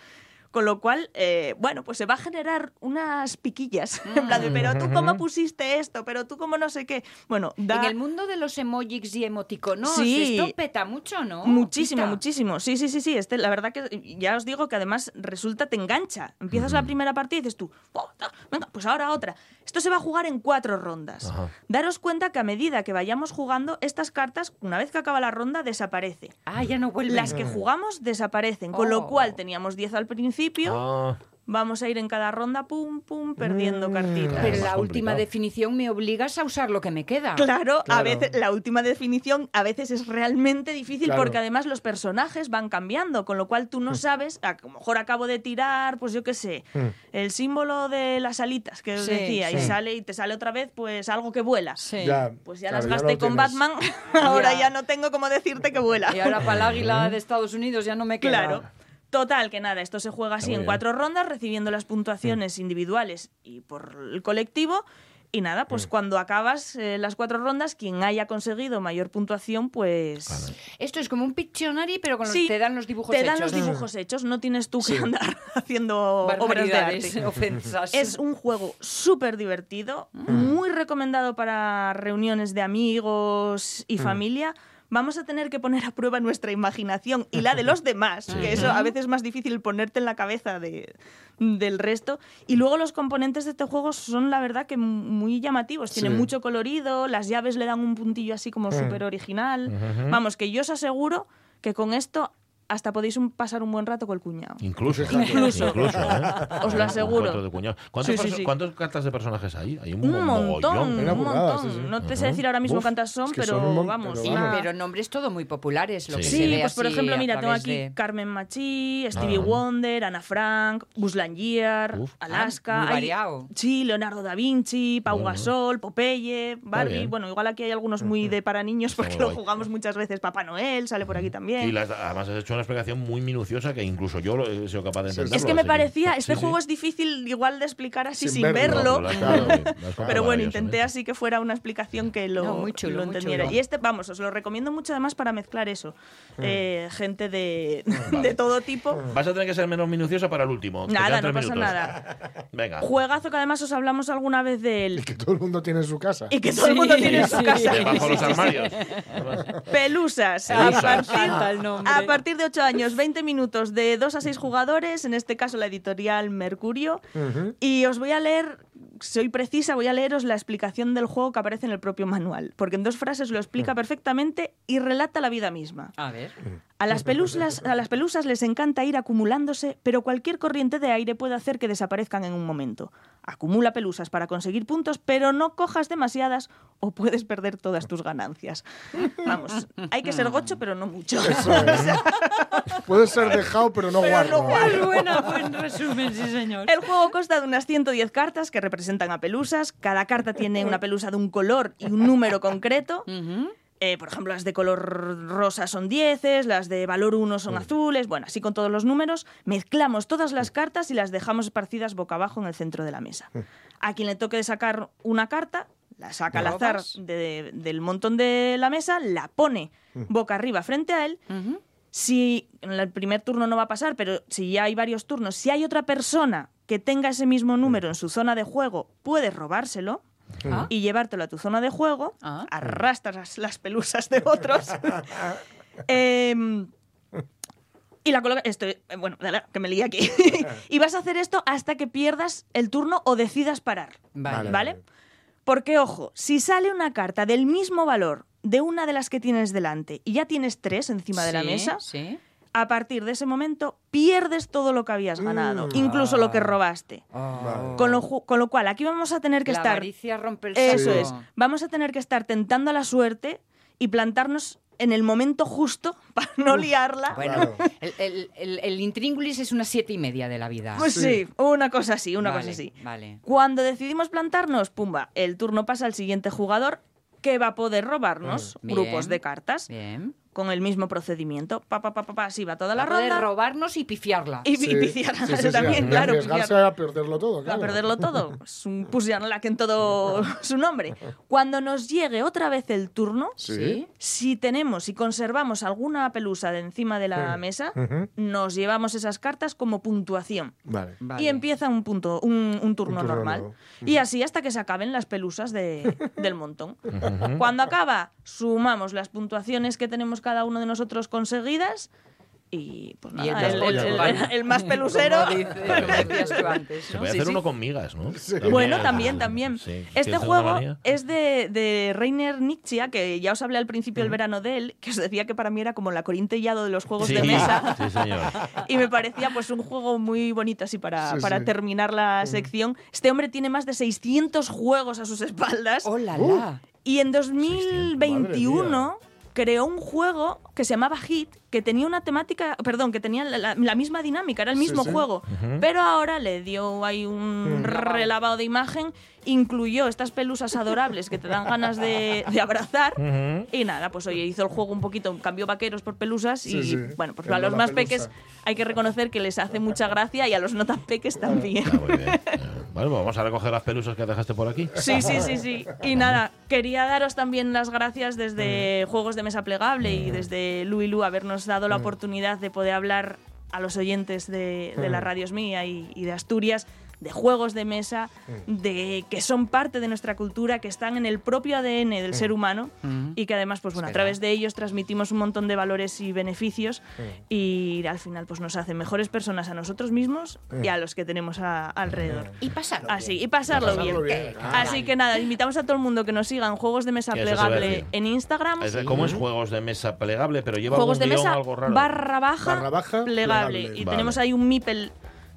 Con lo cual, eh, bueno, pues se va a generar unas piquillas. En plan de, pero tú cómo pusiste esto, pero tú cómo no sé qué. Bueno, da En el mundo de los emojis y emoticonos, Sí. esto peta mucho, ¿no? muchísimo, Pita. muchísimo. Sí, sí, sí, sí. Este, la verdad que ya os digo que además resulta, te engancha. Empiezas la primera partida y dices tú, "Oh, venga, pues ahora otra. Esto se va a jugar en cuatro rondas. Ajá. Daros cuenta que a medida que vayamos jugando, estas cartas, una vez que acaba la ronda, desaparece. Ah, ya no vuelven. Las que jugamos desaparecen, con Oh. lo cual teníamos 10 al principio, ah, vamos a ir en cada ronda, pum, pum, perdiendo cartitas. Pero la última definición me obligas a usar lo que me queda. Claro, a veces la última definición a veces es realmente difícil Claro. porque además los personajes van cambiando, con lo cual tú no sabes, a lo mejor acabo de tirar, pues yo qué sé, el símbolo de las alitas que os Sí, decía y sale y te sale otra vez pues algo que vuela. Sí. Ya, Pues ya claro, las gasté con tienes. Batman, ahora Ya. ya no tengo cómo decirte que vuela. Y ahora para el águila de Estados Unidos ya no me queda. Claro. Total, que nada, esto se juega así en cuatro rondas, recibiendo las puntuaciones individuales y por el colectivo. Y nada, pues cuando acabas eh, las cuatro rondas, quien haya conseguido mayor puntuación, pues... Esto es como un Pictionary, pero con los- Sí, te dan los dibujos te dan hechos. los dibujos hechos, no tienes tú que andar haciendo obras de Barbaridades, arte. ofensas. Es un juego súper divertido, muy recomendado para reuniones de amigos y familia. Vamos a tener que poner a prueba nuestra imaginación y la de los demás, que eso a veces es más difícil ponerte en la cabeza de, del resto. Y luego los componentes de este juego son, la verdad, que muy llamativos. Tienen Sí. mucho colorido, las llaves le dan un puntillo así como súper original. Vamos, que yo os aseguro que con esto hasta podéis un- pasar un buen rato con el cuñado. incluso. Incluso. Incluso, ¿eh? Os lo aseguro. De cuñado. ¿Cuántos Sí, sí, sí. ¿Cuántas cartas de personajes hay? Hay un, Un montón, un montón. sí, sí. No te sé decir ahora mismo Uf, cuántas son, es que pero son vamos. pero Sí, una- pero nombres todo muy populares, lo que Sí. se Sí, ve pues por ejemplo, mira, tengo aquí de- Carmen Machi, Stevie Ah. Wonder, Ana Frank, Buzz Lightyear. Alaska. Ah, muy hay- variado. sí, Leonardo da Vinci, Pau Bueno. Gasol, Popeye, Barbie. Bueno, igual aquí hay algunos muy de para niños porque lo jugamos muchas veces. Papá Noel sale por aquí también. Y además has hecho una explicación muy minuciosa que incluso yo lo he sido capaz de entenderlo. es que me parecía, este sí. juego es difícil igual de explicar así sin, Sin verlo. Pero bueno, intenté ¿eh? así que fuera una explicación que lo, No, muy chulo, lo muy entendiera. chulo. Y este, vamos, os lo recomiendo mucho además para mezclar eso. Eh, gente de, Vale. de todo tipo. Vas a tener que ser menos minuciosa para el último. Nada, no pasa minutos. nada. Venga. Juegazo que además os hablamos alguna vez de él. Que todo el mundo tiene en su casa. Y que todo el mundo tiene en su sí. casa. Debajo de los armarios. Pelusas. A, Pelusas. partir, a partir de 8 años, 20 minutos de 2 a 6 jugadores, en este caso la editorial Mercurio. Ujú. Y os voy a leer, soy precisa, voy a leeros la explicación del juego que aparece en el propio manual, porque en dos frases lo explica perfectamente y relata la vida misma. A ver. A las, pelusas, a las pelusas les encanta ir acumulándose, pero cualquier corriente de aire puede hacer que desaparezcan en un momento. Acumula pelusas para conseguir puntos, pero no cojas demasiadas o puedes perder todas tus ganancias. Vamos, hay que ser gocho, pero no mucho. Eso es. Puedes ser dejado, pero no guardo. Muy buena, buen resumen, sí, señor. El juego consta de unas 110 cartas que representan a pelusas. Cada carta tiene una pelusa de un color y un número concreto. Eh, por ejemplo, las de color rosa son 10, las de valor 1 son azules. Bueno, así con todos los números. Mezclamos todas las cartas y las dejamos esparcidas boca abajo en el centro de la mesa. A quien le toque de sacar una carta, la saca al ¿La azar de- del montón de la mesa, la pone boca arriba frente a él. Si en el primer turno no va a pasar, pero si ya hay varios turnos, si hay otra persona que tenga ese mismo número en su zona de juego, puedes robárselo Ah. y llevártelo a tu zona de juego, Ah. arrastras las, las pelusas de otros. Em, y la coloca. Esto, eh, bueno, dale, que me lié aquí. y vas a hacer esto hasta que pierdas el turno o decidas parar. Vale. ¿Vale? Porque, ojo, si sale una carta del mismo valor de una de las que tienes delante y ya tienes tres encima de la mesa, Sí. A partir de ese momento pierdes todo lo que habías ganado, incluso lo que robaste. Oh. Con lo, con lo cual, aquí vamos a tener que La estar. avaricia rompe el Eso es. Vamos a tener que estar tentando a la suerte y plantarnos en el momento justo para no liarla. Bueno, Claro. el, el, el, el intríngulis es una siete y media de la vida. Pues sí. una cosa así, una Vale, cosa así. Vale. Cuando decidimos plantarnos, pumba, el turno pasa al siguiente jugador que va a poder robarnos Bien. grupos de cartas Bien. Con el mismo procedimiento. Pa, pa, pa, pa, pa, así va toda la a poder ronda. robarnos y pifiarla. Y, y Sí, piciarla sí, sí, sí, también, claro. arriesgarse a perderlo todo, a claro. perderlo todo. Es un like en todo su nombre. Cuando nos llegue otra vez el turno, Sí. si tenemos y conservamos alguna pelusa de encima de la mesa, nos llevamos esas cartas como puntuación. Vale. Vale. Y empieza un punto, un, un turno turno normal. nuevo. Y así hasta que se acaben las pelusas de- del montón. Cuando acaba, sumamos las puntuaciones que tenemos cada uno de nosotros conseguidas. Y pues Y el nada, el, el- bizcocho, el- vale. el más pelusero. Como, dice- hacer sí. uno con migas, ¿no? Bueno, también, también. Sí. Este ¿Tienes alguna juego es de, de Rainer Nietzsche, que ya os hablé al principio del verano de él, que os decía que para mí era como la corintellado de los juegos Sí, de mesa. Sí, señor. Y me parecía pues un juego muy bonito así para, Sí, para sí. terminar la sección. Este hombre tiene más de 600 juegos a sus espaldas. ¡Oh, la, la! Y en 600, 2021 creó un juego que se llamaba Hit, que tenía una temática, perdón, que tenía la, la- la misma dinámica, era el mismo sí. juego, pero ahora le dio ahí un Mm. relavado de imagen, incluyó estas pelusas adorables que te dan ganas de, de abrazar Ujú. y nada, pues oye, hizo el juego un poquito, cambió vaqueros por pelusas y Sí, bueno, pues El a los más pelusa. peques hay que reconocer que les hace mucha gracia y a los no tan peques también. Está muy bien. Vale, pues vamos a recoger las pelusas que dejaste por aquí. Sí, sí, sí, sí. Y nada, quería daros también las gracias desde Juegos de Mesa Plegable y desde Lu y Lu habernos dado la oportunidad de poder hablar a los oyentes de, de la Radios Mía y, y de Asturias de juegos de mesa, de que son parte de nuestra cultura, que están en el propio ADN del ser humano Mm. y que además, pues bueno, a través de ellos transmitimos un montón de valores y beneficios y al final pues nos hacen mejores personas a nosotros mismos y a los que tenemos a- alrededor. Y pasar. Así, y pasarlo, Pasarlo bien. Así que nada, invitamos a todo el mundo que nos sigan Juegos de Mesa Plegable en Instagram. ¿Cómo es juegos de mesa plegable? Pero lleva Juegos de guion Mesa algo raro. barra baja, Barra baja, plegable. plegable. Y Vale. tenemos ahí un Mipel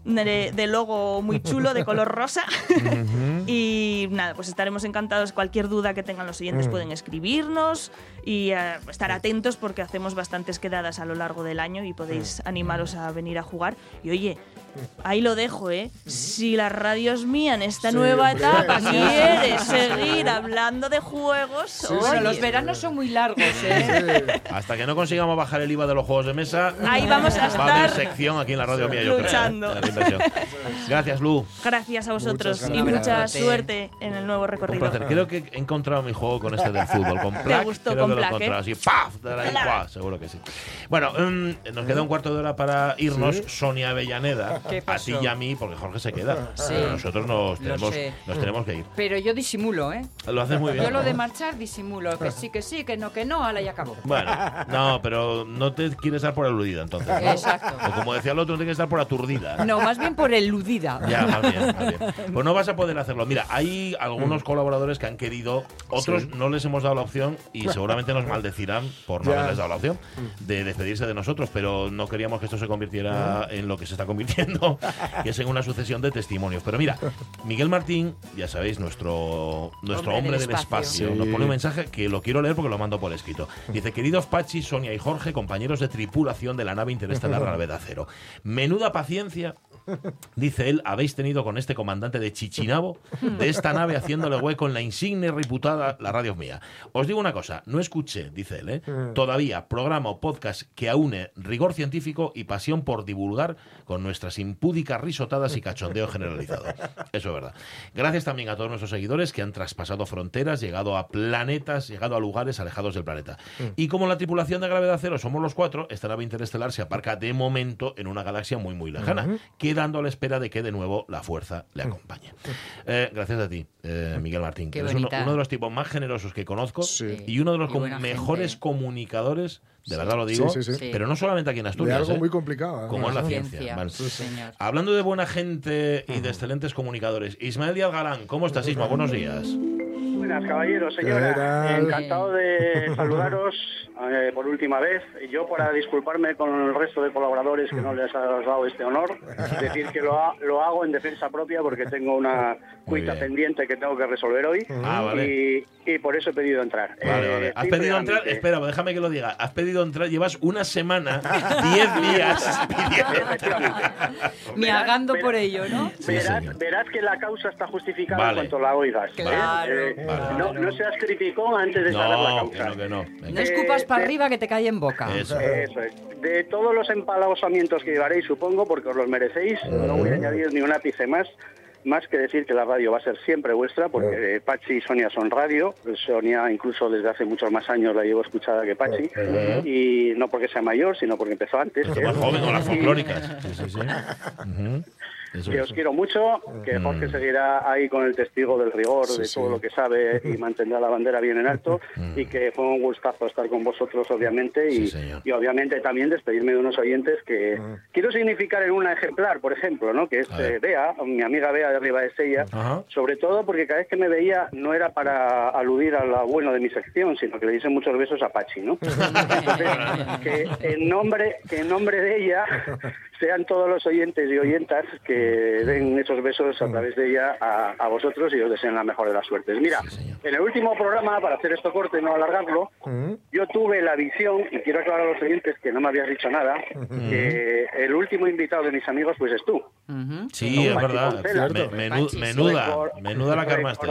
de, de logo muy chulo, de color rosa. Y nada, pues estaremos encantados. Cualquier duda que tengan los oyentes pueden escribirnos y eh, estar atentos porque hacemos bastantes quedadas a lo largo del año y podéis animaros a venir a jugar. Y oye, ahí lo dejo, ¿eh? Si la radio es mía en esta Sí, nueva hombre, etapa sí, quiere sí. seguir hablando de juegos, oye, los veranos son muy largos, ¿eh? Hasta que no consigamos bajar el IVA de los juegos de mesa, ahí vamos a va a haber estar. sección aquí en la radio mía, yo Luchando. creo. ¿eh? Inversión. Gracias, Lu. Gracias a vosotros Muchas y gracias. mucha Abrazote. Suerte en el nuevo Un recorrido. placer. Creo que he encontrado mi juego con este del fútbol. Con Plaque, gustó creo con que lo he Plaque, encontrado así. ¡Paf! De la igual, seguro que sí. Bueno, mm, nos queda un cuarto de hora para irnos. Sí. Sonia Avellaneda. ¿Qué A ti y a mí, porque Jorge se queda. Sí. Pero nosotros nos Lo tenemos, nos tenemos que ir. Pero yo disimulo, ¿eh? Lo haces muy bien. Yo lo de marchar disimulo. Que sí, que sí, que no, que no, ala y acabó. Bueno, no, pero no te quieres dar por aludida entonces. ¿no? Exacto. O como decía el otro, no te quieres dar por aturdida. No, más bien por eludida. Ya, más bien, más bien. Pues no vas a poder hacerlo Mira, hay algunos colaboradores que han querido, otros Sí. no les hemos dado la opción y seguramente nos maldecirán por no Ya. haberles dado la opción de despedirse de nosotros, pero no queríamos que esto se convirtiera en lo que se está convirtiendo, que es en una sucesión de testimonios. Pero mira, Miguel Martín, ya sabéis, nuestro, nuestro Hombre hombre, del del espacio. espacio, Sí. nos pone un mensaje que lo quiero leer porque lo mando por escrito. Dice, queridos Pachi, Sonia y Jorge, compañeros de tripulación de la nave interestelar Gravedad Cero. Menuda paciencia Dice él, habéis tenido con este comandante de Chichinabo de esta nave haciéndole hueco en la insigne y reputada La Radio es Mía. Os digo una cosa, no escuché, dice él, ¿eh? todavía programa o podcast que aúne rigor científico y pasión por divulgar con nuestras impúdicas risotadas y cachondeo generalizado. Eso es verdad. Gracias también a todos nuestros seguidores que han traspasado fronteras, llegado a planetas, llegado a lugares alejados del planeta. Y como la tripulación de Gravedad Cero somos los cuatro, esta nave interestelar se aparca de momento en una galaxia muy muy lejana, quedando a la espera de que de nuevo la fuerza le acompañe. Eh, gracias a ti, eh, Miguel Martín. Qué que eres uno, de los tipos más generosos que conozco Sí. y uno de los com- mejores gente. comunicadores, de verdad lo digo, Sí, sí, sí. pero no solamente aquí en De Asturias. algo ¿eh? muy complicado. ¿eh? como es la Ciencia, ciencia. Vale. sí, señor. Hablando de buena gente y de excelentes comunicadores, Ismael Díaz Galán, ¿cómo estás, Isma? Buenos días. Buenas, caballeros, ¿Qué señora. Encantado de saludaros eh, por última vez. Y Yo, para disculparme con el resto de colaboradores que no les ha dado este honor, decir que lo, ha- lo hago en defensa propia porque tengo una cuita pendiente que tengo que resolver hoy. Ah, vale. y, y por eso he pedido entrar. Vale, Eh, vale. Has simple pedido entrar, trámite. espera, déjame que lo diga. Has pedido entrar, llevas una semana, 10 días. Miagando por ello, ¿no? Sí, verás, verás que la causa está justificada Vale. en cuanto la oigas. ¿eh? Claro, Eh, claro. No, no seas criticón antes de saber la No, que causa. no, que no. No escupas para de- arriba que te cae en boca. Eso. Eso es. De todos los empalagosamientos que llevaréis, supongo, porque os los merecéis, no voy a añadir ni un ápice más, más que decir que la radio va a ser siempre vuestra, porque eh, Pachi y Sonia son radio. Sonia, incluso desde hace muchos más años, la llevo escuchada que Pachi. Y no porque sea mayor, sino porque empezó antes. Que más joven con las folclóricas. Sí, sí, sí. Eso que es. os quiero mucho, que Mm. Jorge seguirá ahí con el testigo del rigor de sí. todo lo que sabe y mantendrá la bandera bien en alto y que fue un gustazo estar con vosotros obviamente y, Mm. Sí. Mm. y obviamente también despedirme de unos oyentes que quiero significar en una ejemplar, por ejemplo, ¿no? que es eh, Bea, mi amiga Bea de Arriba de Sella, Ajá. sobre todo porque cada vez que me veía no era para aludir a lo bueno de mi sección, sino que le hice muchos besos a Pachi, ¿no? Entonces, que en nombre, que en nombre de ella sean todos los oyentes y oyentas que den esos besos a través de ella a, a vosotros y os deseen la mejor de las suertes. Mira, Sí, en el último programa, para hacer esto corto y no alargarlo, yo tuve la visión, y quiero aclarar a los oyentes que no me habías dicho nada, que el último invitado de mis amigos pues es tú. Sí, es verdad. Me- menuda, menuda la que armaste.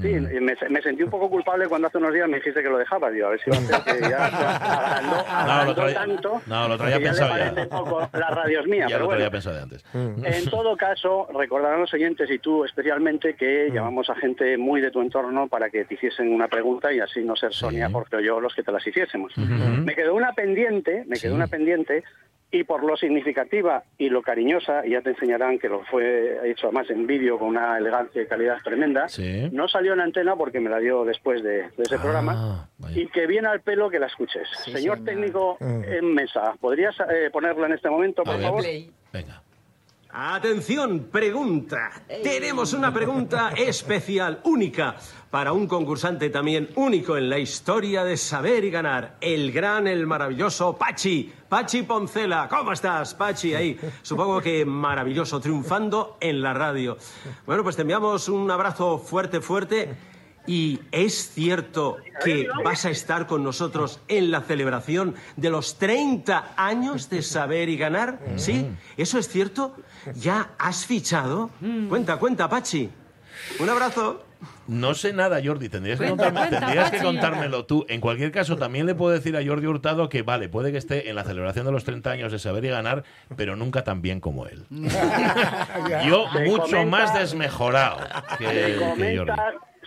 Sí. Sí, me, me sentí un poco culpable cuando hace unos días me dijiste que lo dejabas. Yo, a ver si va a ser que ya agrandó, No, lo tanto. no, lo traía ya pensado ya. parece poco la radio es mía. Ya pero lo bueno. traía pensado de antes. En todo caso, recordarán los oyentes y tú especialmente que Mm. llamamos a gente muy de tu entorno para que te hiciesen una pregunta y así no ser Sonia, Jorge o yo los que te las hiciésemos. Me quedó una pendiente, me Sí. quedó una pendiente y por lo significativa y lo cariñosa, y ya te enseñarán que lo fue hecho además en vídeo con una elegancia y calidad tremenda, Sí. no salió en antena porque me la dio después de, de ese Ah, programa. vaya. Y que viene al pelo que la escuches. Sí, Señor señor. técnico en mesa, ¿podrías eh, ponerla en este momento, A por ver. favor? Play. Venga. Atención, pregunta. Tenemos una pregunta especial, única, para un concursante también único en la historia de saber y ganar. El gran, el maravilloso Pachi. Pachi Poncela. ¿Cómo estás, Pachi? Ahí. Supongo que maravilloso, triunfando en la radio. Bueno, pues te enviamos un abrazo fuerte, fuerte. Y es cierto que vas a estar con nosotros en la celebración de los 30 años de saber y ganar. ¿Sí? ¿Eso es cierto? ¿Ya has fichado? Cuenta, cuenta, Pachi. Un abrazo. No sé nada, Jordi. Tendrías, que, Cuenta, contarme- cuenta, tendrías que contármelo tú. En cualquier caso, también le puedo decir a Jordi Hurtado que, vale, puede que esté en la celebración de los 30 años de saber y ganar, pero nunca tan bien como él. Yo, mucho más desmejorado que Jordi.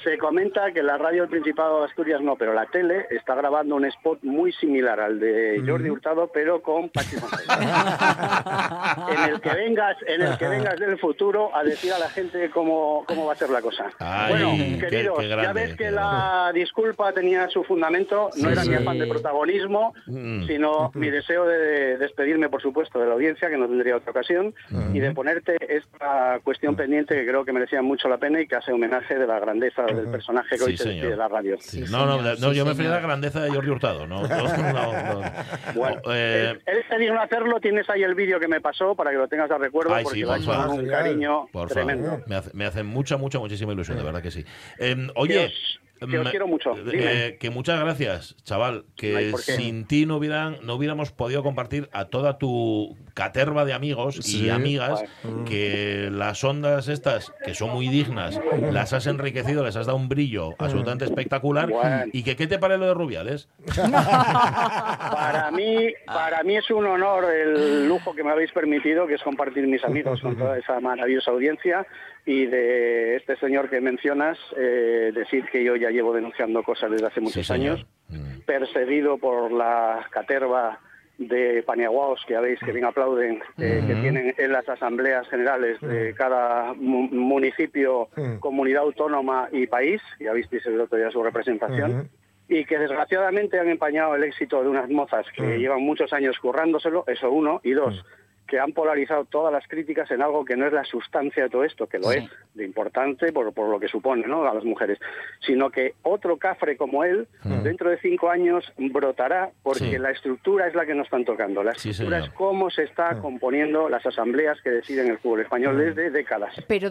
Se comenta que la radio del Principado de Asturias no, pero la tele está grabando un spot muy similar al de Jordi Hurtado, pero con Pachi en el que vengas, en el que vengas del futuro a decir a la gente cómo, cómo va a ser la cosa. Ay, bueno, qué- queridos, qué ya grande, ves que qué la disculpa tenía su fundamento, no Sí, era mi sí. afán de protagonismo, Mm. sino mi deseo de despedirme, por supuesto, de la audiencia, que no tendría otra ocasión, y de ponerte esta cuestión pendiente que creo que merecía mucho la pena y que hace homenaje de la grandeza del personaje que hoy Sí, se de la radio. no, no, no, yo me refería a la grandeza de Jordi Hurtado, no. no, no, no. Bueno, Oh, eh, él se dignó a hacerlo, tienes ahí el vídeo que me pasó para que lo tengas a recuerdo, Ay, porque sí, por favor. con un cariño Por tremendo. favor, me hace, me hace mucha, mucha, muchísima ilusión, de verdad que sí. Eh, oye, que os quiero mucho, eh, dime. que muchas gracias, chaval. Que No sin ti no hubieran, no hubiéramos podido compartir a toda tu caterva de amigos Sí. y amigas, Joder. que las ondas estas, que son muy dignas, las has enriquecido, les has dado un brillo absolutamente espectacular. Bueno. ¿Y que qué te parece lo de Rubiales? Para mí, para mí es un honor el lujo que me habéis permitido, que es compartir mis amigos con toda esa maravillosa audiencia y de este señor que mencionas, eh, decir que yo ya llevo denunciando cosas desde hace muchos años, perseguido por la caterva de paniaguaos que habéis que bien aplauden eh, que Ujú. tienen en las asambleas generales de cada mu- municipio, comunidad autónoma y país, ya visteis el otro día su representación, y que desgraciadamente han empañado el éxito de unas mozas que llevan muchos años currándoselo, eso uno, y dos, que han polarizado todas las críticas en algo que no es la sustancia de todo esto, que lo Sí. es, de importante por, por lo que supone ¿no? a las mujeres, sino que otro cafre como él, dentro de cinco años, brotará porque Sí. la estructura es la que nos están tocando. La estructura es cómo se está componiendo las asambleas que deciden el fútbol español desde décadas. Pero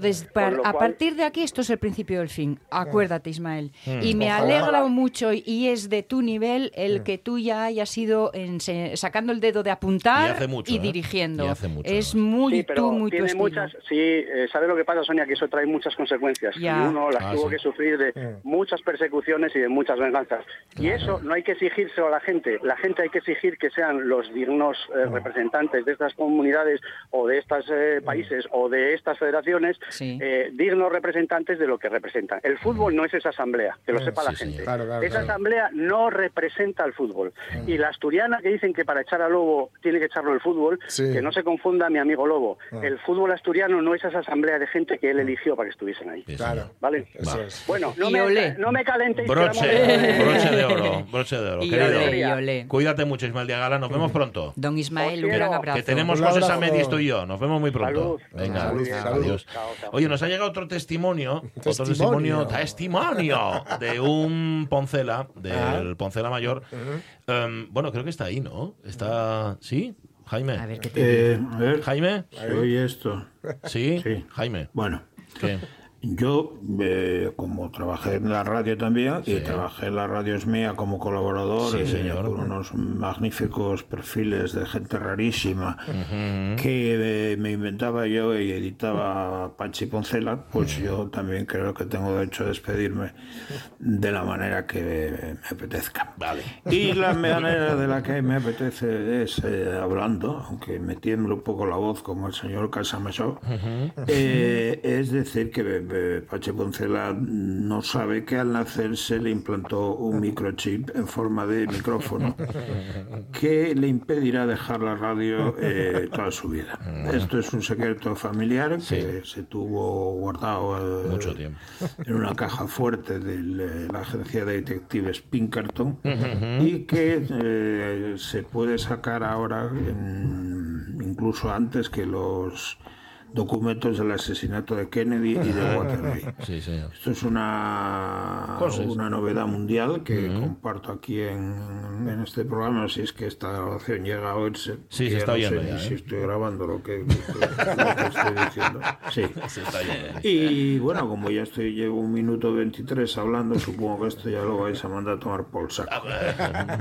a partir de aquí esto es el principio del fin. Acuérdate, Ismael. Mm. Y me Ojalá. alegra mucho y es de tu nivel el que tú ya hayas ido ense- sacando el dedo de apuntar Y ¿eh? dirigiendo. Y hace mucho, es muy Sí, pero tú, muy tu tiene estilo. muchas, sí, eh, ¿sabe lo que pasa, Sonia? Que eso trae muchas consecuencias. Ya. Y uno las Ah, tuvo sí. que sufrir de muchas persecuciones y de muchas venganzas. Y eso no hay que exigírselo a la gente. La gente hay que exigir que sean los dignos eh, representantes de estas comunidades o de estos países o de estas federaciones Sí. eh, dignos representantes de lo que representan. El fútbol no es esa asamblea, que lo sepa Sí, la gente. Claro, claro, esa claro. asamblea no representa al fútbol. Y la asturiana que dicen que para echar a Lobo tiene que echarlo el fútbol, Sí. que no se confunda mi amigo Lobo. Ah. El fútbol asturiano no es esa asamblea de gente que él eligió para que estuviesen ahí. Claro. ¿Vale? Eso es. Bueno, no me, no me calentéis. Broche, broche de oro, broche de oro, Y querido. olé, y olé. Cuídate mucho, Ismael Diagala, nos vemos pronto. Don Ismael, un gran abrazo. Que tenemos cosas a medias tú y yo. Nos vemos muy pronto. Salud. Venga, Salud, salud. adiós. Chao, chao. Oye, nos ha llegado otro testimonio, otro Testimonio. testimonio, testimonio de un Poncela, del Ah. Poncela Mayor. Em, bueno, creo que está ahí, ¿no? Está, ¿sí? Jaime. A ver qué te Eh, a ver, Jaime. ¿se oye esto? ¿Sí? Sí. Jaime. Bueno, ¿Qué? Yo, eh, como trabajé en la radio también, y trabajé en la radio es mía como colaborador, Sí, señor. con unos magníficos perfiles de gente rarísima, que eh, me inventaba yo y editaba Pachi Poncela, pues yo también creo que tengo derecho a despedirme de la manera que me apetezca. Vale. Y la manera de la que me apetece es eh, hablando, aunque me tiembla un poco la voz como el señor Casamesó, eh, es decir que eh, Pache Poncela no sabe que al nacer se le implantó un microchip en forma de micrófono que le impedirá dejar la radio eh, toda su vida. Esto es un secreto familiar que se tuvo guardado eh, Mucho tiempo. en una caja fuerte de la agencia de detectives Pinkerton y que eh, se puede sacar ahora en- incluso antes que los documentos del asesinato de Kennedy y de Watergate. Sí, señor. Esto es una, Cosas. una novedad mundial que comparto aquí en, en este programa, si es que esta grabación llega a oírse. Sí, se está no sé oyendo ni ya, si ¿eh? estoy grabando lo que, lo que estoy diciendo. Sí. Se está. Y bueno, como ya estoy, llevo un minuto 23 hablando, supongo que esto ya lo vais a mandar a tomar por saco.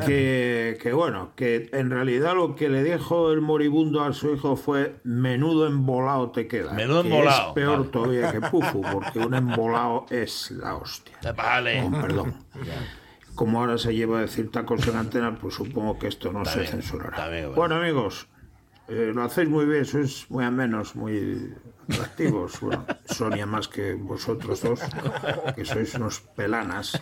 Que, que bueno, que en realidad lo que le dijo el moribundo a su hijo fue menudo embolado te queda. Menudo que embolao, Es peor vale. todavía que pufu, porque un embolado es la hostia. Vale. Con perdón. Como ahora se lleva a decir tacos en antena, pues supongo que esto no se bien, censurará. está bien, bueno. bueno, amigos, Eh, lo hacéis muy bien, sois muy amenos, muy atractivos. Bueno, Sonia más que vosotros dos, que sois unos pelanas.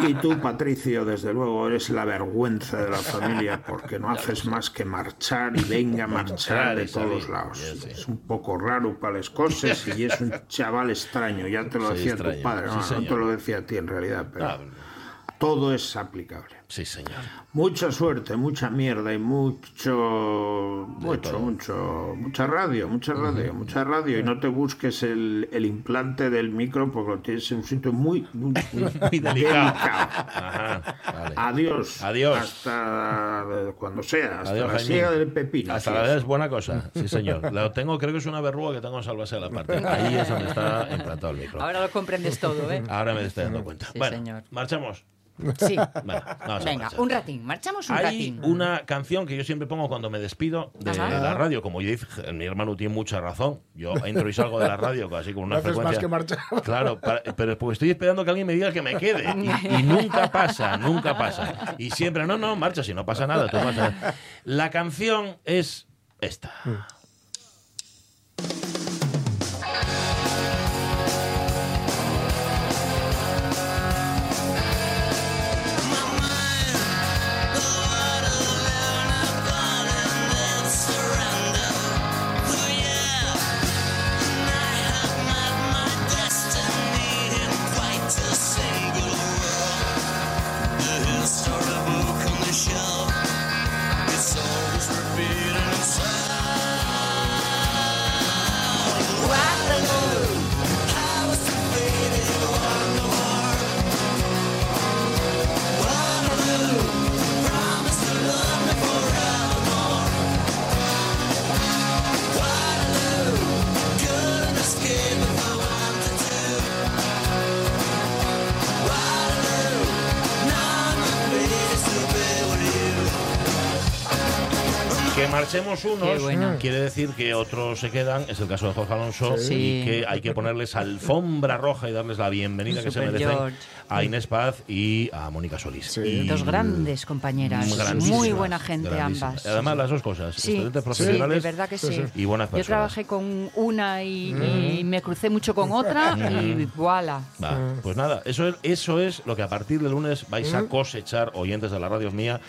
Y tú, Patricio, desde luego, eres la vergüenza de la familia porque no haces más que marchar y venga a marchar de todos lados. Es un poco raro para las cosas y es un chaval extraño. Ya te lo decía tu padre, no, no te lo decía a ti en realidad, pero Ah, todo es aplicable. Sí, señor. Mucha suerte, mucha mierda y mucho, mucho, mucho, mucha radio, mucha radio, mucha radio. Y no te busques el, el implante del micro porque lo tienes en un sitio muy, muy, muy Muy delicado. delicado. Ajá, vale. Adiós. Adiós. Hasta cuando sea, hasta Adiós, la Jaime. siega del pepino. Hasta la es. vez es buena cosa, sí señor. Lo tengo, creo que es una verruga que tengo en salvarse de la parte. Ahí es donde está implantado el micro. Ahora lo comprendes todo, ¿eh? Ahora me estoy dando cuenta. Sí, bueno, señor. marchamos. Sí. Bueno, vamos Venga, un ratín. Marchamos un Hay ratín. una canción que yo siempre pongo cuando me despido de Ajá. la radio. Como yo dije, mi hermano tiene mucha razón. Yo entro y salgo de la radio así con una No haces más frecuencia. que marchar. Claro, para- pero porque estoy esperando que alguien me diga que me quede. Y, y nunca pasa, nunca pasa. Y siempre, no, no, marcha, si no pasa nada. tú. La canción es esta. Que unos bueno. quiere decir que otros se quedan, es el caso de Jorge Alonso, Sí. y que hay que ponerles alfombra roja y darles la bienvenida que se merecen George. a Inés Paz y a Mónica Solís. Y- Dos grandes compañeras. Muy buena gente ambas. Además, las dos cosas, Sí, excelentes sí, profesionales de verdad que sí. y buenas Yo personas. trabajé con una y, y me crucé mucho con otra y Mm. voilà. Va, pues nada, eso es, eso es lo que a partir del lunes vais a cosechar oyentes de la radio mía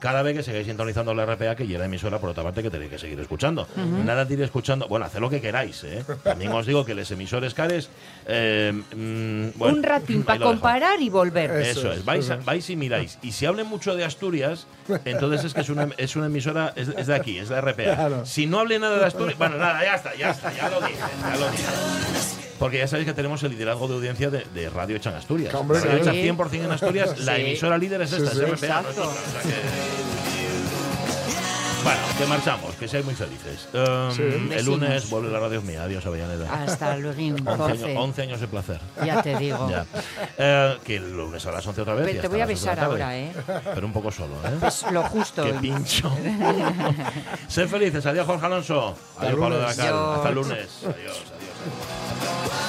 cada vez que sigáis sintonizando la RPA, que ya la emisora, por otra parte, que tenéis que seguir escuchando. Nada de ir escuchando, bueno, haced lo que queráis, ¿eh? También os digo que los emisores cares. eh, mm, bueno, Un ratín para comparar y volver. Eso, es, vais, vais y miráis. Y si hablen mucho de Asturias, entonces es que es una, es una emisora, es, es de aquí, es de RPA. Claro. Si no hable nada de Asturias, bueno, nada, ya está, ya está, ya lo dije, ya lo dije. Porque ya sabéis que tenemos el liderazgo de audiencia de, de Radio Hecha en Asturias. Hombre, Radio. Hecha 100% en Asturias, la emisora líder es esta, Sí, sí. es RPA. no es otra, o sea que- Bueno, que marchamos, que seáis muy felices. Um, Sí. el lunes vuelve la radio mía. Adiós, Avellaneda. Hasta luego, 11 Jorge. años, 11 años de placer. Ya te digo. Ya. Eh, que el lunes a las 11 otra vez. Pero te voy a tarde. ahora, ¿eh? Pero un poco solo, ¿eh? Pues lo justo. Qué pincho. Sed felices. Adiós, Jorge Alonso. Adiós, Pablo de la. Hasta el lunes. Adiós, adiós. adiós.